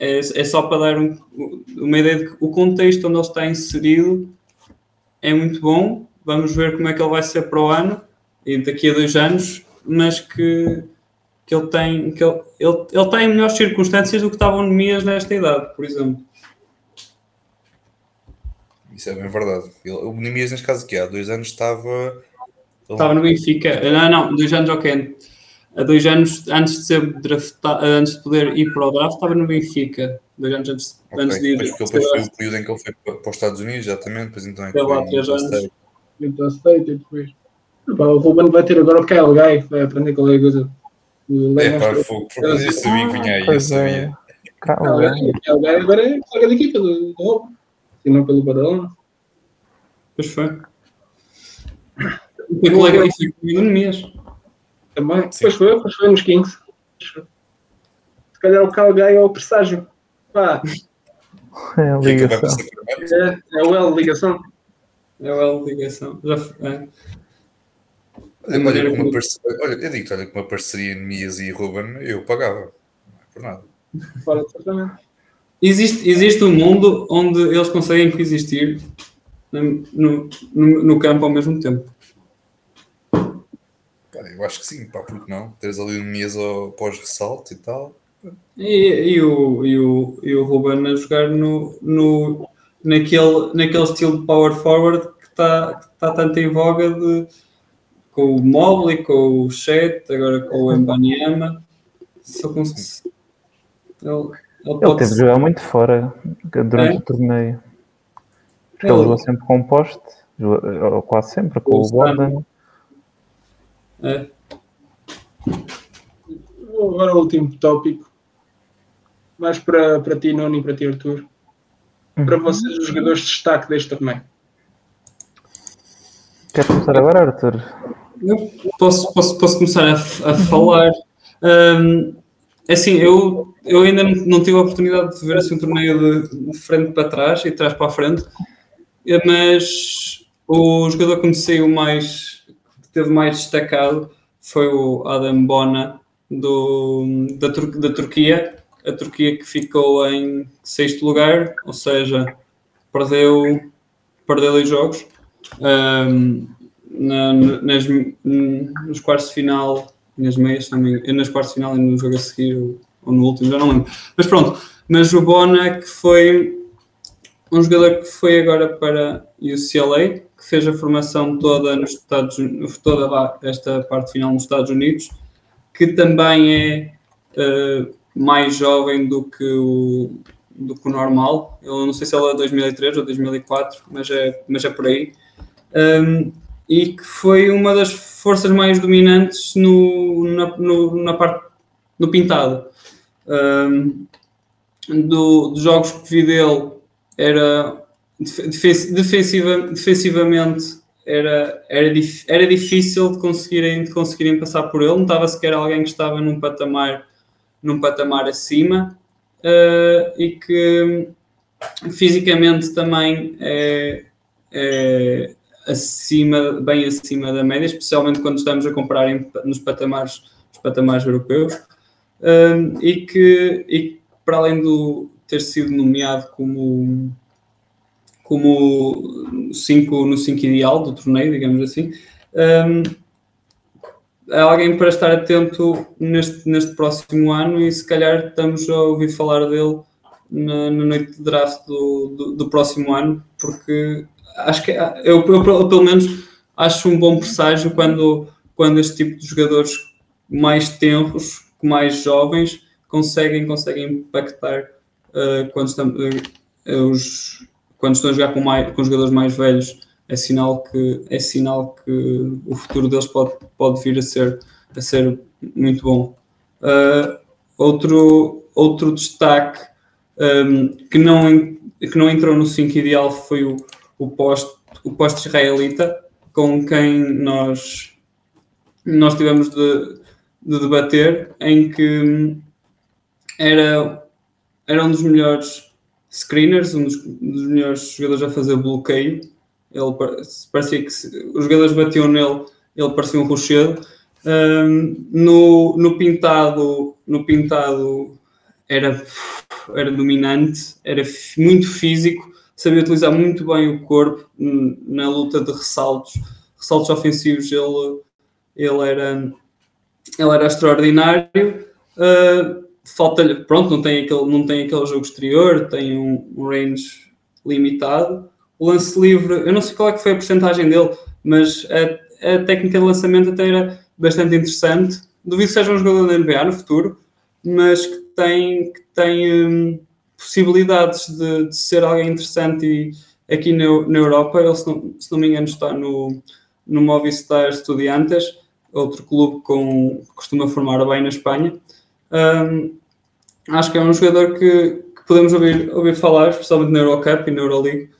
S4: é, é só para dar um- uma ideia de que o contexto onde ele está inserido é muito bom. Vamos ver como é que ele vai ser para o ano e daqui a dois anos, mas que, que ele tem que ele, ele, ele melhores circunstâncias do que estavam o Nemias nesta idade, por exemplo.
S2: Isso é bem verdade. Ele, o Nemias, neste caso, aqui há dois anos estava. Ele-
S4: Estava no Benfica, não, não, dois anos ok. Há dois anos antes de ser draftado, antes de poder ir para o draft, estava no Benfica. Dois anos antes,
S2: Ok,
S4: antes de ir.
S2: Porque depois foi o período em que ele foi para, para os Estados Unidos, exatamente. Depois então é que
S4: Teve lá
S2: foi
S4: três
S2: no
S4: anos.
S1: Utah State e depois. Pá, o Ruben vai ter agora o Kyle Guy, vai aprender qualquer coisa. O
S2: É,
S1: Lemos-
S2: pá, fogo. Acaso eu sabia que vinha aí, eu
S3: Pois é.
S2: sabia.
S3: Calma.
S1: Kyle Guy- agora é colega de equipa do, do Ruben. Se não pelo Badalona.
S4: Pois foi. Foi colega foi comigo no Nemias.
S1: Também.
S2: Sim.
S1: Pois foi, pois foi nos Kings. Se calhar o Guy é o presságio. Pá,
S3: É a
S2: O é
S3: ligação.
S1: é, é o L ligação.
S4: É o L ligação. Já foi, é.
S2: Olha,
S4: como-
S2: parceria, olha, eu digo olha, com uma parceria Nemias e Ruben, eu pagava. Não é por nada.
S1: Fora de tratamento.
S4: Existe, existe um mundo onde eles conseguem coexistir no, no- no campo ao mesmo tempo.
S2: Pá, eu acho que sim, pá, porque não? Teres ali o Nemias ao pós-ressalto e tal.
S4: E, e o, e, o, e o Ruben a jogar no, no, naquele, naquele estilo de power forward que está que tá tanto em voga de, com o Mobley, com o Chet, agora com o Embanyama. Só com, ele, ele
S3: Ele teve de jogar muito fora durante
S4: É?
S3: o torneio. Porque ele
S4: Ele-
S3: jogou sempre com o poste, jogou- ou quase sempre, com
S4: Com o
S3: o Gordon.
S4: É,
S1: Agora o último tópico. Mais para, para ti, Nuno, e para ti, Arthur. Para vocês, os jogadores de destaque deste torneio.
S3: Quer começar agora, Arthur?
S4: Eu posso, posso, posso começar a, a falar. Hum, assim, eu, eu ainda não, tive a oportunidade de ver assim, um torneio de, de frente para trás e de trás para a frente, mas o jogador que me saiu mais, teve mais destacado foi o Adam Bona do, da, Tur- da Turquia. A Turquia que ficou em sexto lugar, ou seja, perdeu, perdeu dois jogos. Hum, na- nas, nos quartos de final nas meias, engano, nas quartos de final e no jogo a seguir ou, ou no último, já não lembro. Mas pronto, mas o Bona que foi um jogador que foi agora para UCLA, que fez a formação toda nos Estados Unidos, toda esta parte final nos Estados Unidos, que também é eh, mais jovem do que o do que o normal. Eu não sei se ele é 2003 ou 2004, mas é, mas é por aí. Um, e que foi uma das forças mais dominantes no, na, no, na parte no pintado. Um, do, dos jogos que vi dele era defensiva, defensivamente era, era, dif- era difícil de conseguirem, de conseguirem passar por ele, não estava sequer alguém que estava num patamar, num patamar acima uh, e que fisicamente também é, é acima, bem acima da média, especialmente quando estamos a comparar em- nos patamares, nos patamares europeus, um, e que e para além do ter sido nomeado como como cinco, no 5 ideal do torneio, digamos assim, um, alguém para estar atento neste, neste próximo ano e se calhar estamos a ouvir falar dele na, na noite de draft do, do, do próximo ano, porque acho que eu, eu, eu, pelo menos acho um bom presságio quando, quando este tipo de jogadores mais tenros, mais jovens, conseguem, conseguem impactar uh, quando, estão, uh, os, quando estão a jogar com, mais, com jogadores mais velhos. É sinal que, é sinal que o futuro deles pode, pode vir a ser, a ser muito bom. Uh, outro, outro destaque um, que, não, que não entrou no 5 ideal foi o, o poste o post israelita com quem nós nós tivemos de, de debater em que era, era um dos melhores screeners, um dos, um dos melhores jogadores a fazer bloqueio. Ele parecia que se, os jogadores batiam nele, ele parecia um rochedo. Um, no, no pintado, no pintado era, era dominante, era muito físico, sabia utilizar muito bem o corpo na luta de ressaltos, ressaltos ofensivos. Ele, ele era, ele era extraordinário. Uh, falta pronto, não tem, aquele, não tem aquele jogo exterior, tem um, um, range limitado. O lance livre, eu não sei qual é que foi a porcentagem dele, mas a, a técnica de lançamento até era bastante interessante. Duvido que seja um jogador da NBA no futuro, mas que tem, que tem um, possibilidades de, de, ser alguém interessante e aqui na, na Europa. Ele, se não, se não me engano, está no, no Movistar Estudiantes outro clube com, que costuma formar bem na Espanha. Um, acho que é um jogador que, que, podemos ouvir, ouvir falar, especialmente na Eurocup e na Euroleague,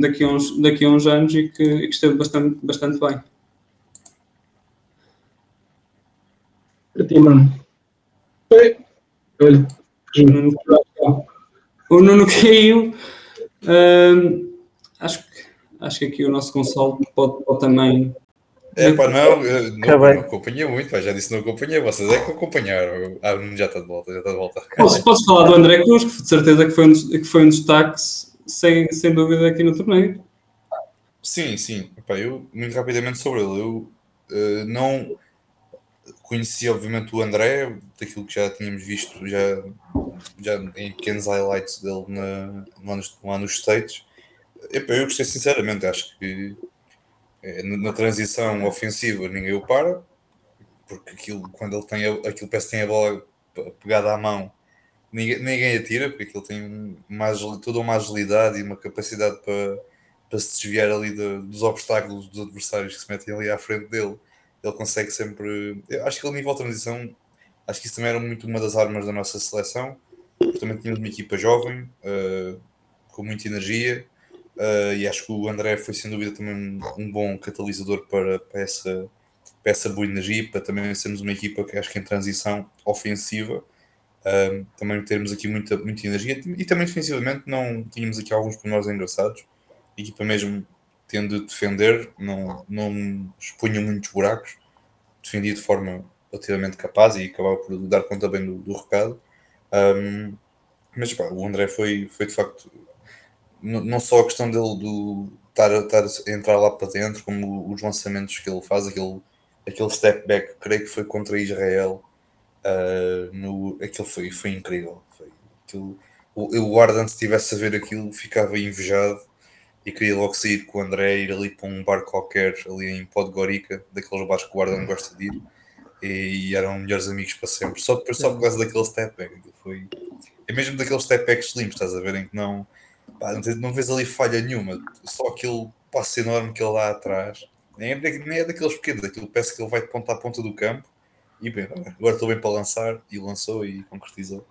S4: daqui a uns, daqui a uns anos e que, e que esteve bastante, bastante bem.
S1: Para ti, mano. Olha.
S4: O Nuno caiu. Um, acho, que, acho que aqui o nosso Gonçalo pode, pode também
S2: é pá, não, não, não acompanhei muito, pá, já disse não acompanhei, vocês é que acompanharam. Ah, já está de volta, já está de volta.
S4: Podes, podes falar do André Cruz, que de certeza que foi um, que foi um destaque, sem, sem dúvida, aqui no torneio.
S2: Sim, sim. Epá, eu, muito rapidamente sobre ele, eu uh, não conheci, obviamente, o André, daquilo que já tínhamos visto já, já em pequenos highlights dele na, lá, nos, lá nos States. Epá, eu gostei sinceramente, acho que é, na transição ofensiva ninguém o para, porque aquilo, quando ele tem a, aquilo tem a bola pegada à mão, ninguém, ninguém atira, porque aquilo tem toda uma agilidade e uma capacidade para, para se desviar ali de, dos obstáculos dos adversários que se metem ali à frente dele. Ele consegue sempre. Eu acho que ele, nível de transição, acho que isso também era muito uma das armas da nossa seleção. Também tínhamos uma equipa jovem, uh, com muita energia Uh, e acho que o André foi sem dúvida também um, um bom catalisador para, para, essa, para essa boa energia, para também sermos uma equipa que acho que em transição ofensiva uh, também termos aqui muita, muita energia e também defensivamente não tínhamos aqui alguns pormenores engraçados. A equipa mesmo tendo de defender, não, não expunha muitos buracos, defendia de forma relativamente capaz e acabava por dar conta bem do, do recado. Um, mas pá, o André foi, foi de facto não só a questão dele do estar, estar a entrar lá para dentro, como os lançamentos que ele faz, aquele, aquele step back, creio que foi contra Israel, uh, no, aquilo foi, foi incrível. Foi, aquilo, o, o guarda, se tivesse a ver aquilo, ficava invejado e queria logo sair com o André, ir ali para um bar qualquer, ali em Podgorica, daqueles bares que o guarda não gosta de ir, e, e eram melhores amigos para sempre, só, só por causa daquele step back. Foi, é mesmo daqueles step backs limpos, estás a ver, em que não Pá, não, vês ali falha nenhuma, só aquele passo enorme que ele dá atrás. Nem é, nem é daqueles pequenos, aquilo parece que ele vai de ponta a ponta do campo e bem, agora estou bem para lançar e lançou e concretizou.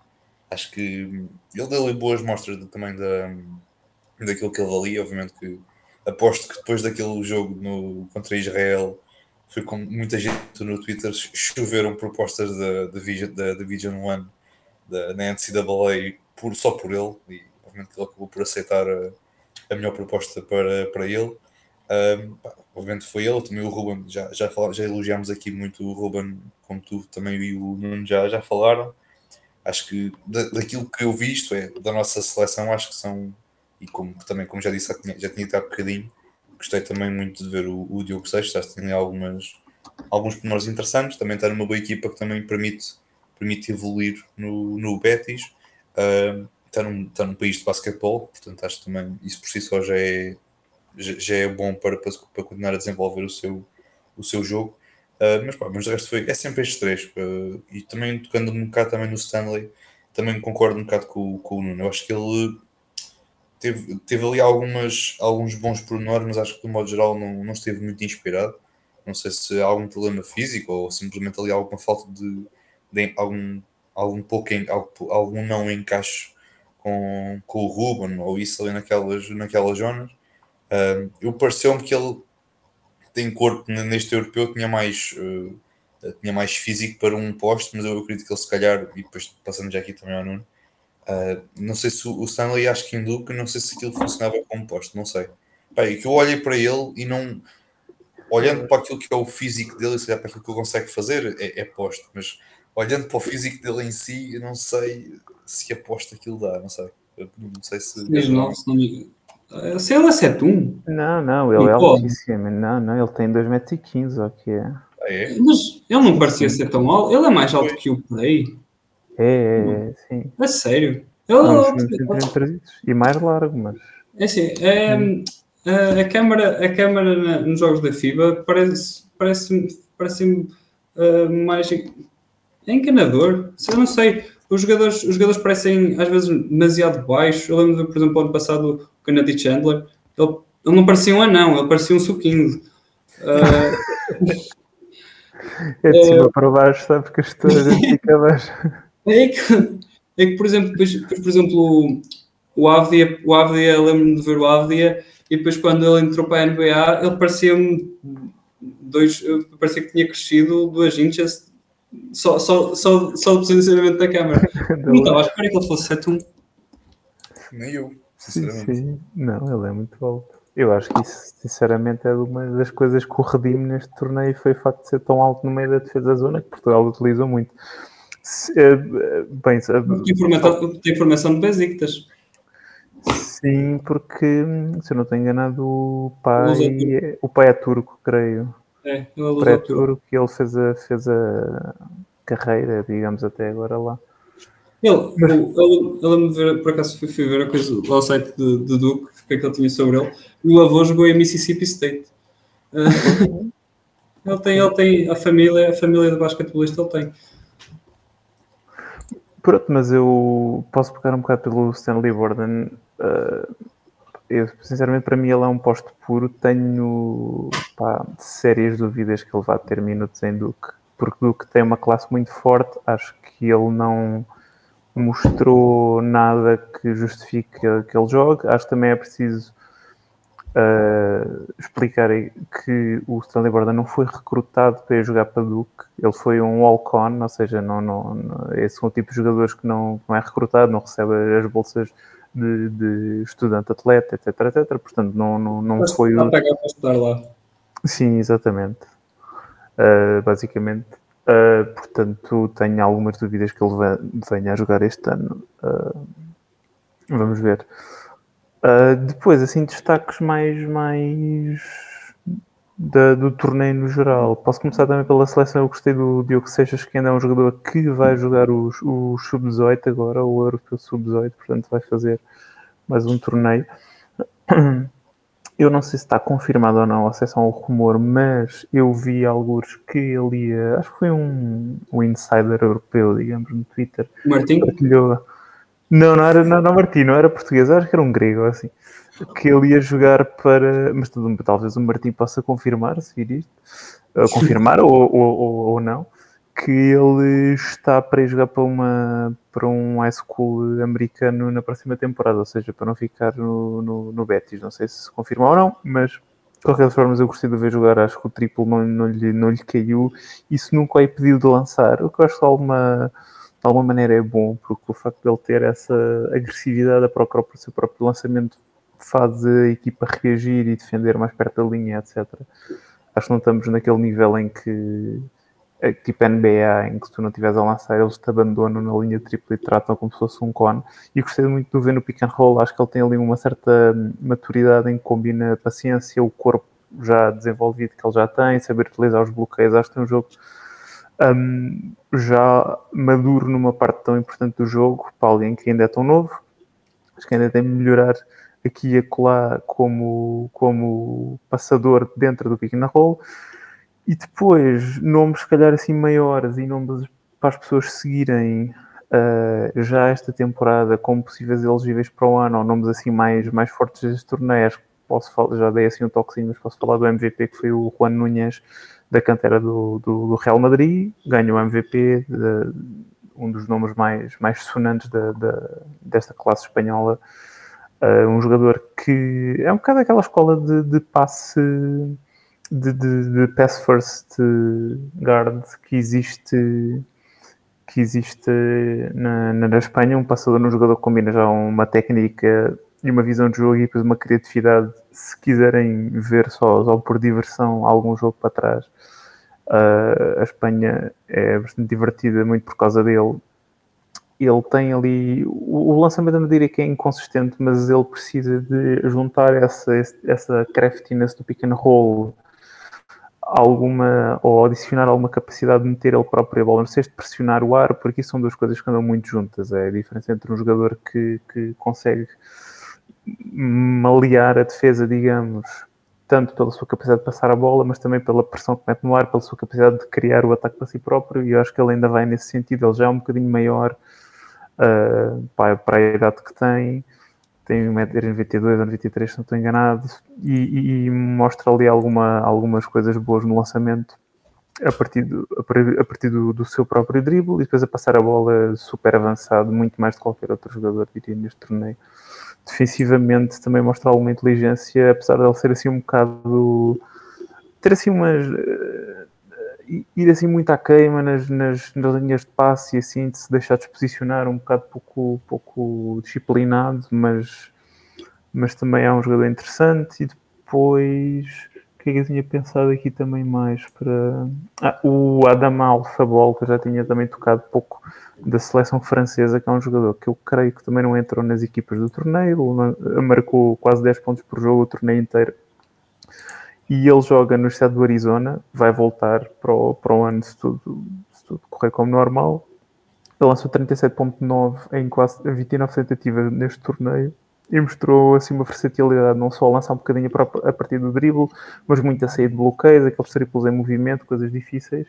S2: Acho que ele deu boas mostras também da, daquilo que ele valia. Obviamente que aposto que depois daquele jogo no, contra Israel foi com muita gente no Twitter choveram propostas da, da, da Division One da, na NCAA por, só por ele e obviamente ele acabou por aceitar a, a melhor proposta para, para ele. Um, pá, obviamente foi ele, também o Ruben, já, já, já elogiámos aqui muito o Ruben, como tu também e o Nuno já, já falaram. Acho que da, daquilo que eu vi, isto é, da nossa seleção, acho que são, e como também, como já disse, já tinha, já tinha há bocadinho, gostei também muito de ver o, o Diogo Seixas, acho que tem algumas, alguns pormenores interessantes, também está numa boa equipa que também permite, permite evoluir no, no Betis. Uh, está num, está num país de basquetebol, portanto acho que também isso por si só já é, já, é bom para, para, continuar a desenvolver o seu, o seu jogo. Uh, mas, pá, mas de resto foi, é sempre estes três. Uh, e também tocando um bocado também no Stanley, também concordo um bocado com, com o Nuno. Eu acho que ele teve, teve ali algumas, alguns bons pormenores, mas acho que, de modo geral, não, não esteve muito inspirado. Não sei se há algum problema físico ou simplesmente ali alguma falta de, de algum, algum pouco, algum não encaixe com, com o Ruben ou isso ali naquelas, naquelas zonas. Uh, eu pareceu-me que ele tem corpo neste europeu, tinha mais, uh, tinha mais físico para um posto, mas eu acredito que ele se calhar, e depois passando já aqui também ao Nuno, uh, não sei se o Stanley acho que Duque, não sei se aquilo funcionava como posto, não sei. Pai, que eu olhei para ele e não olhando para aquilo que é o físico dele, se olhar para aquilo que ele consegue fazer, é, é posto, mas olhando para o físico dele em si, eu não sei se aposta aquilo dá, não sei. Eu não sei se.
S4: Não, se não me... Se ele é 7-1.
S3: Não, não, ele é altíssimo. Não, não, ele tem 2,15m, o que é.
S2: Ah, é?
S4: Mas ele não parecia ser tão alto. Ele é mais alto Foi. que o Play.
S3: É, é, é, sim.
S4: É sério.
S3: Ele não, e mais largo, mas.
S4: É assim, é, hum. a, a câmara, a câmara na, nos jogos da FIBA parece, parece, parece uh, mais enganador. Eu não sei os jogadores, os jogadores parecem às vezes demasiado baixos. Eu lembro, por exemplo, ano passado o Kennedy Chandler, ele, ele não parecia um anão, ele parecia um suquinho. Uh,
S3: é de cima uh, para baixo, sabe? Porque a história fica abaixo.
S4: É que, é que, por exemplo, depois, depois por exemplo, o Avdia, o Avdia lembro-me de ver o Avdia, e depois quando ele entrou para a NBA, ele parecia-me dois, parecia que tinha crescido duas inchas só, só, só, só o posicionamento da câmera. Não estava à espera que ele fosse 7-1.
S2: Nem eu, sinceramente.
S3: Sim, sim. Não, ele é muito alto. Eu acho que isso, sinceramente, é uma das coisas que o redime neste torneio foi o facto de ser tão alto no meio da defesa da zona que Portugal utilizou muito. Se, eh, bem,
S4: tem informação, tem informação de Besiktas.
S3: Sim, porque se eu não estou enganado, o pai, é, o pai é turco, creio.
S4: É,
S3: ele pré-tour que ele fez a, fez a carreira, digamos, até agora lá.
S4: Ele, Mas... eu, eu por acaso fui, fui ver a coisa lá ao site de, de Duke, o que é que ele tinha sobre ele, o avô jogou em Mississippi State. Uh, ele tem, ele tem a família, a família de basquetebolista ele tem.
S3: Pronto, mas eu posso pegar um bocado pelo Stanley Borden. Uh, eu, sinceramente, para mim ele é um posto puro. Tenho pá, sérias dúvidas que ele vá ter minutos em Duke, porque Duke tem uma classe muito forte. Acho que ele não mostrou nada que justifique que ele jogue. Acho que também é preciso uh, explicar que o Stanley Borda não foi recrutado para jogar para Duke. Ele foi um walk-on, ou seja, não, não, não, esse é um tipo de jogadores que não, não é recrutado, não recebe as bolsas de, de estudante atleta, etc, etc. Portanto, não, não, não Mas foi
S4: o. para estudar lá.
S3: Sim, exatamente. Uh, basicamente. Uh, portanto, tenho algumas dúvidas que ele venha a jogar este ano. Uh, vamos ver. depois, assim, destaques mais, mais da, do torneio no geral. Posso começar também pela seleção. Eu gostei do Diogo Seixas, que ainda é um jogador que vai jogar os, o Sub-18 agora, o Europeu Sub-18, portanto vai fazer mais um torneio. Eu não sei se está confirmado ou não, ou se é só um rumor, mas eu vi alguns que ele ia. Acho que foi um, um insider europeu, digamos, no Twitter.
S4: Martim?
S3: Partilhou. Não, não era não, não Martim, não era português, acho que era um grego assim que ele ia jogar para. Mas talvez o Martim possa confirmar, se vir isto, uh, confirmar ou, ou, ou, ou, não, que ele está para ir jogar para, uma, para um high school americano na próxima temporada, ou seja, para não ficar no, no, no Betis. Não sei se se confirma ou não, mas de qualquer forma eu gostei de ver jogar. Acho que o triplo não, não, lhe, não lhe caiu. Isso nunca é pedido de lançar, o que eu acho de alguma de alguma maneira é bom, porque o facto de ele ter essa agressividade a procurar para o seu próprio lançamento faz a equipa reagir e defender mais perto da linha, etc. Acho que não estamos naquele nível em que, é tipo NBA, em que se tu não estiveres a lançar, eles te abandonam na linha tripla e tratam como se fosse um cone. E gostei muito de ver no pick and roll, acho que ele tem ali uma certa maturidade em que combina a paciência, o corpo já desenvolvido que ele já tem, saber utilizar os bloqueios. Acho que tem um jogo um, já maduro numa parte tão importante do jogo para alguém que ainda é tão novo. Acho que ainda tem de melhorar aqui e acolá como, como passador dentro do pick and roll. E depois, nomes se calhar assim maiores e nomes para as pessoas seguirem uh, já esta temporada como possíveis elegíveis para o ano, ou nomes assim mais, mais fortes deste torneio. Acho que posso falar, já dei assim um toquezinho, mas posso falar do MVP que foi o Juan Núñez da cantera do, do, do Real Madrid, ganha o MVP, de, um dos nomes mais, mais sonantes desta classe espanhola. Uh, um jogador que é um bocado aquela escola de, de passe de, de, de, pass first guard que existe que existe na, na, Espanha, um passador no jogador que combina já uma técnica e uma visão de jogo e depois uma criatividade, se quiserem ver só, só por diversão algum jogo para trás, uh, a Espanha é bastante divertida muito por causa dele. Ele tem ali, o, o lançamento eu não diria que é inconsistente, mas ele precisa de juntar essa, essa craftiness do pick and roll alguma ou adicionar alguma capacidade de meter ele próprio a bola no cesto, pressionar o ar, porque isso são duas coisas que andam muito juntas. É a diferença entre um jogador que, que consegue malear a defesa, digamos, tanto pela sua capacidade de passar a bola, mas também pela pressão que mete no ar, pela sua capacidade de criar o ataque para si próprio, e eu acho que ele ainda vai nesse sentido. Ele já é um bocadinho maior uh, para, a idade que tem tem 1,92m ou 93 se não estou enganado, e, e, mostra ali alguma, algumas coisas boas no lançamento a partir, do, a partir do, do, seu próprio drible e depois a passar a bola super avançado, muito mais de qualquer outro jogador, diria, neste torneio. Defensivamente também mostra alguma inteligência, apesar de ele ser assim um bocado. ter assim umas ir assim muito à queima nas, nas, nas, linhas de passe e assim de se deixar disposicionar um bocado pouco, pouco disciplinado, mas, mas também é um jogador interessante. E depois, o que é que eu tinha pensado aqui também mais para. Ah, o Adam Alfabol, que já tinha também tocado pouco da seleção francesa, que é um jogador que eu creio que também não entrou nas equipas do torneio, marcou quase 10 pontos por jogo o torneio inteiro e ele joga no estado do Arizona, vai voltar para o, para o ano se tudo, se tudo correr como normal. Ele lançou 37.9 em quase 29 tentativas neste torneio e mostrou assim uma versatilidade, não só a lançar um bocadinho a partir do dribble, mas muito a sair de bloqueios, aqueles triplos em movimento, coisas difíceis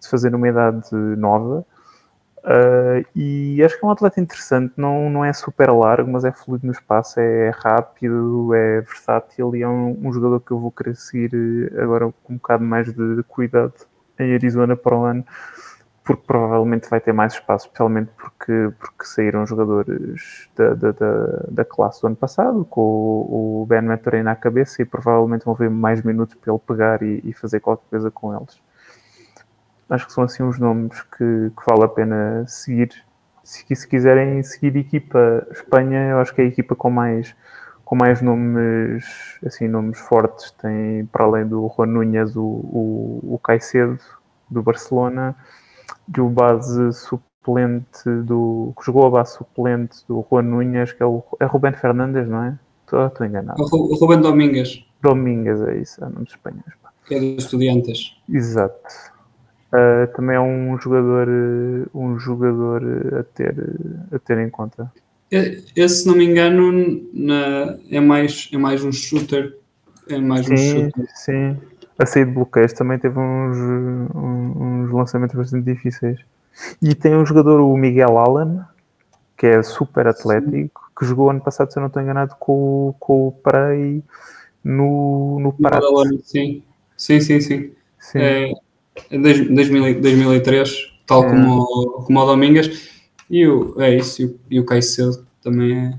S3: de fazer numa idade nova. Uh, e acho que é um atleta interessante, não, não é super largo, mas é fluido no espaço, é rápido, é versátil e é um, um jogador que eu vou querer seguir eh, agora com um bocado mais de, cuidado em Arizona para o ano, porque provavelmente vai ter mais espaço, especialmente porque, porque saíram jogadores da, da, da, da classe do ano passado, com o, o Ben Maturey na cabeça, e provavelmente vão ver mais minutos para ele pegar e, e fazer qualquer coisa com eles acho que são assim os nomes que, que vale a pena seguir. Se, se, quiserem seguir equipa Espanha, eu acho que é a equipa com mais com mais nomes assim nomes fortes tem para além do Juan Núñez o, o, o Caicedo do Barcelona e o base suplente do que jogou a base suplente do Juan Núñez que é o é Rubén Fernandes não é? Estou, enganado.
S4: O Rubén Domingues.
S3: Domingues é isso, é o nome dos espanhóis.
S4: Que é dos estudiantes.
S3: Exato. Uh, também é um jogador, um jogador a ter, a ter em conta.
S4: Esse, se não me engano, na, é, mais, é mais um shooter. É mais
S3: sim,
S4: um shooter.
S3: Sim, a sair de bloqueios também teve uns, uns lançamentos bastante difíceis. E tem um jogador, o Miguel Allen, que é super atlético, sim. que jogou ano passado, se eu não estou enganado, com, com o Prey no, no Prat.
S4: Sim, sim, sim. sim. sim. É, 2003, tal é. como, como o Domingas. E o, é isso, e o, e o Caicedo também é.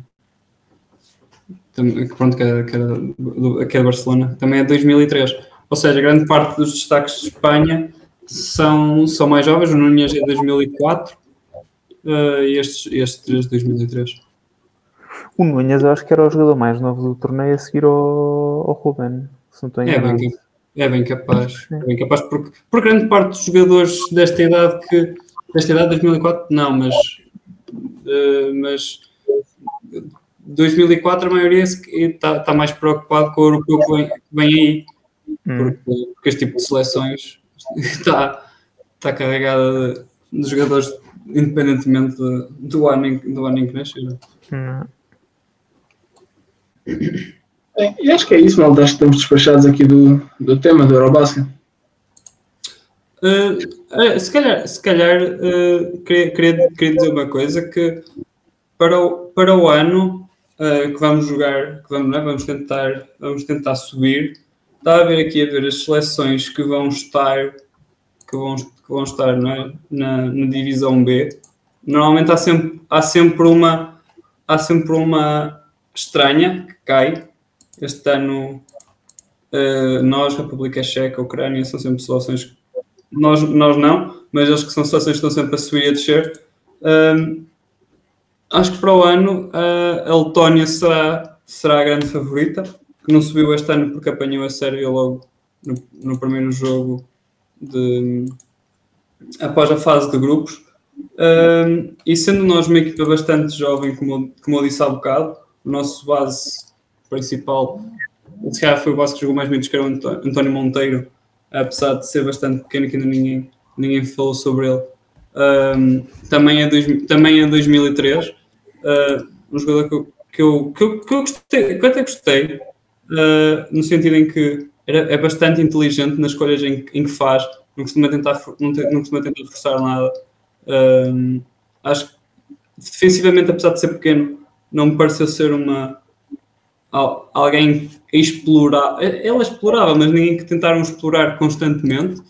S4: Também, pronto, que é, que, é do, que é de Barcelona, também é 2003. Ou seja, grande parte dos destaques de Espanha são, são mais jovens. O Nunes é de 2004 uh, e estes, estes três de 2003.
S3: O Nunes, eu acho que era o jogador mais novo do torneio a seguir ao, ao Ruben. Se não estou
S4: é, bem, é bem capaz, é bem capaz porque, por grande parte dos jogadores desta idade que desta idade 2004 não, mas uh, mas 2004 a maioria está tá mais preocupado com o europeu que vem, que vem aí hum. porque, porque, este tipo de seleções está, está carregada de, de jogadores independentemente do ano em, do ano em que nasceram. Hum.
S1: E acho que é isso, malta. Acho que estamos despachados aqui do, do tema do Eurobasket.
S4: Uh, uh, se calhar, se calhar uh, queria, queria, queria, dizer uma coisa que para o, para o ano que vamos jogar, que vamos, é? vamos, tentar, vamos tentar subir, está a ver aqui a ver as seleções que vão estar que vão, que vão estar é? na, na divisão B. Normalmente há sempre, há sempre uma há sempre uma estranha que cai. Este ano nós, República Checa, Ucrânia, são sempre seleções nós, nós não, mas eles que são seleções estão sempre a subir e a descer. Acho que para o ano a Letónia será, será a grande favorita, que não subiu este ano porque apanhou a Sérvia logo no, no primeiro jogo de, após a fase de grupos. E sendo nós uma equipa bastante jovem, como, como eu disse há bocado, o nosso base principal, se calhar foi o base que jogou mais minutos, que era o António Monteiro, apesar de ser bastante pequeno, que ainda ninguém, ninguém falou sobre ele. Um, também, é também é 2003, uh, um jogador que eu, que eu, que eu, que eu, gostei, que eu até gostei, uh, no sentido em que era, é bastante inteligente nas escolhas em, em que faz, não costuma tentar, não, te, não costuma tentar forçar nada. Um, acho que defensivamente, apesar de ser pequeno, não me pareceu ser uma, alguém explorar, ela explorava, mas ninguém que tentaram explorar constantemente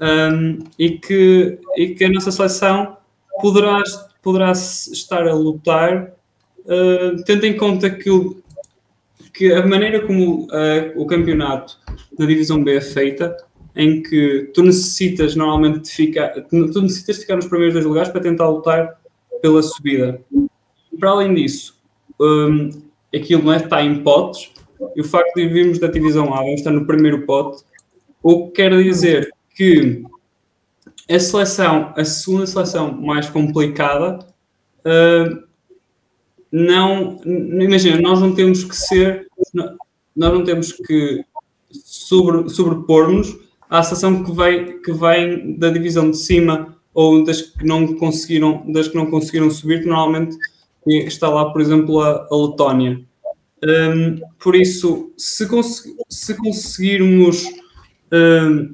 S4: um, e, que, e que a nossa seleção poderá, poderá estar a lutar, uh, tendo em conta que, o, que a maneira como uh, o campeonato na divisão B é feita, em que tu necessitas normalmente de ficar, tu necessitas ficar nos primeiros dois lugares para tentar lutar pela subida. Para além disso, um, aquilo é, está em potes, e o facto de virmos da divisão A, vamos estar no primeiro pote, o que quer dizer que a seleção, a segunda seleção mais complicada, uh, não, imagina, nós não temos que ser, nós não temos que sobre, sobrepor-nos à seleção que, vai, que vem da divisão de cima ou das que não conseguiram, das que não conseguiram subir, que normalmente está lá, por exemplo, a, a Letónia. Um, por isso, se, cons se conseguirmos um,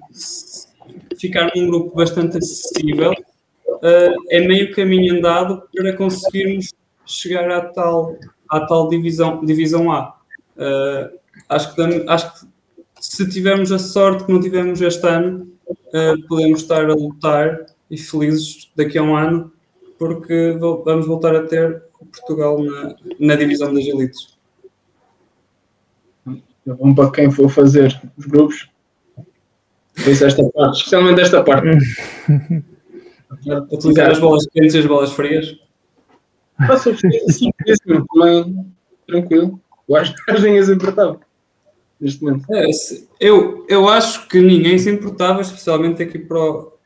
S4: ficar num grupo bastante acessível, uh, é meio caminho andado para conseguirmos chegar à tal, à tal divisão, divisão A. Uh, acho, que, acho que se tivermos a sorte que não tivemos este ano, uh, podemos estar a lutar e felizes daqui a um ano, porque vamos voltar a ter Portugal na, na divisão das elites.
S1: Vamos para quem for fazer os grupos. Pensa esta parte, especialmente esta parte.
S4: Utilizar as bolas quentes e as bolas frias.
S1: Sim, também tranquilo. Eu acho que ninguém se importava neste momento.
S4: É, eu, eu acho que ninguém se importava, especialmente aqui para,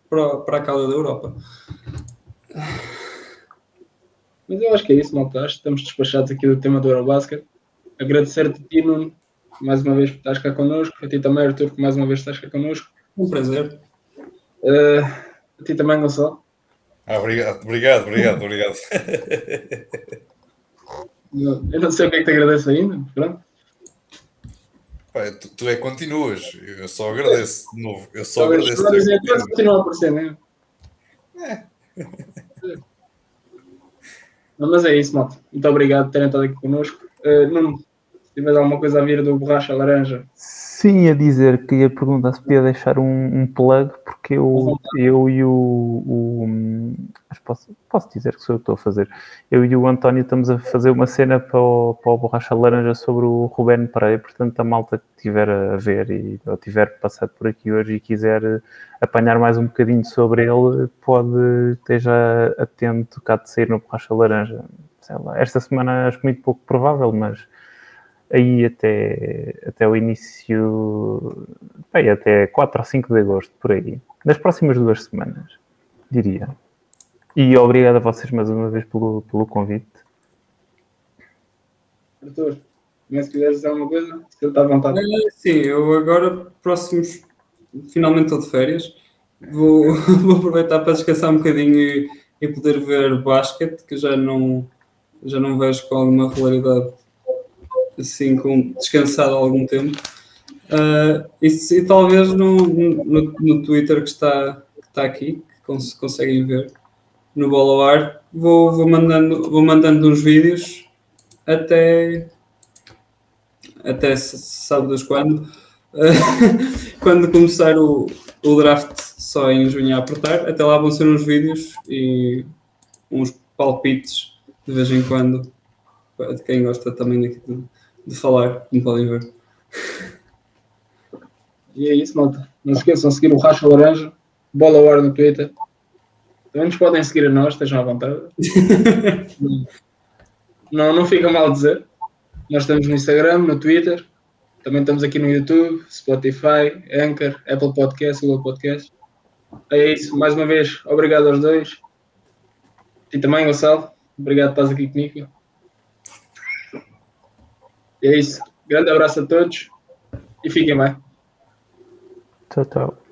S4: para, para a cauda da Europa.
S1: Mas eu acho que é isso, malta. Acho que estamos despachados aqui do tema do Eurobasket. Agradecer-te, Tino, mais uma vez por estás cá connosco. A ti também, Arthur, que mais uma vez estás cá connosco.
S4: Um prazer.
S1: Uh, a ti também, Gonçalo.
S2: Ah, obrigado, obrigado, obrigado, obrigado.
S1: eu não sei o que é que te agradeço ainda, pronto.
S2: Pai, tu, tu, é que continuas, eu só agradeço de novo. Eu só, só agradeço.
S1: Continua a aparecer, não é? É. Mas é isso, malta. Muito obrigado por terem estado aqui connosco. Uh, Nuno, se tiver alguma coisa a vir do borracha laranja.
S3: Sim, a dizer que ia perguntar se podia deixar um, um plug, porque eu, eu e o, o posso, posso dizer que sou eu que estou a fazer. Eu e o António estamos a fazer uma cena para o, para o Borracha Laranja sobre o Ruben Pereira, portanto a malta que tiver a ver e ou tiver passado por aqui hoje e quiser apanhar mais um bocadinho sobre ele, pode esteja atento cá de sair no Borracha Laranja. Lá, esta semana acho muito pouco provável, mas aí até, até o início, bem, até 4 ou 5 de agosto, por aí. Nas próximas duas semanas, diria. E obrigado a vocês mais uma vez pelo, pelo convite.
S1: Arthur, se quiseres dizer alguma coisa, se ele está à vontade.
S4: É, sim, eu agora, próximos, finalmente estou de férias, vou, vou aproveitar para descansar um bocadinho e, e poder ver basquete, que já não, já não vejo com alguma regularidade assim, com, descansado algum tempo. Uh, e, se- e talvez no, no, no Twitter que está, que está aqui, que cons conseguem ver, no Bola ao Ar, vou, vou, mandando, vou mandando uns vídeos até, até sábados quando, uh, quando começar o, o draft só em junho a apertar, até lá vão ser uns vídeos e uns palpites de vez em quando, de quem gosta também de, de falar, como podem ver.
S1: E é isso, malta. Não se esqueçam de seguir o Racha Laranja, Bola ao Ar no Twitter. Também nos podem seguir a nós, estejam à vontade. não, não fica mal dizer. Nós estamos no Instagram, no Twitter. Também estamos aqui no YouTube, Spotify, Anchor, Apple Podcast, Google Podcast. É isso. Mais uma vez, obrigado aos dois. E também, Gonçalo. Obrigado por estás aqui comigo. E é isso. Grande abraço a todos e fiquem bem.
S3: Tchau, tchau.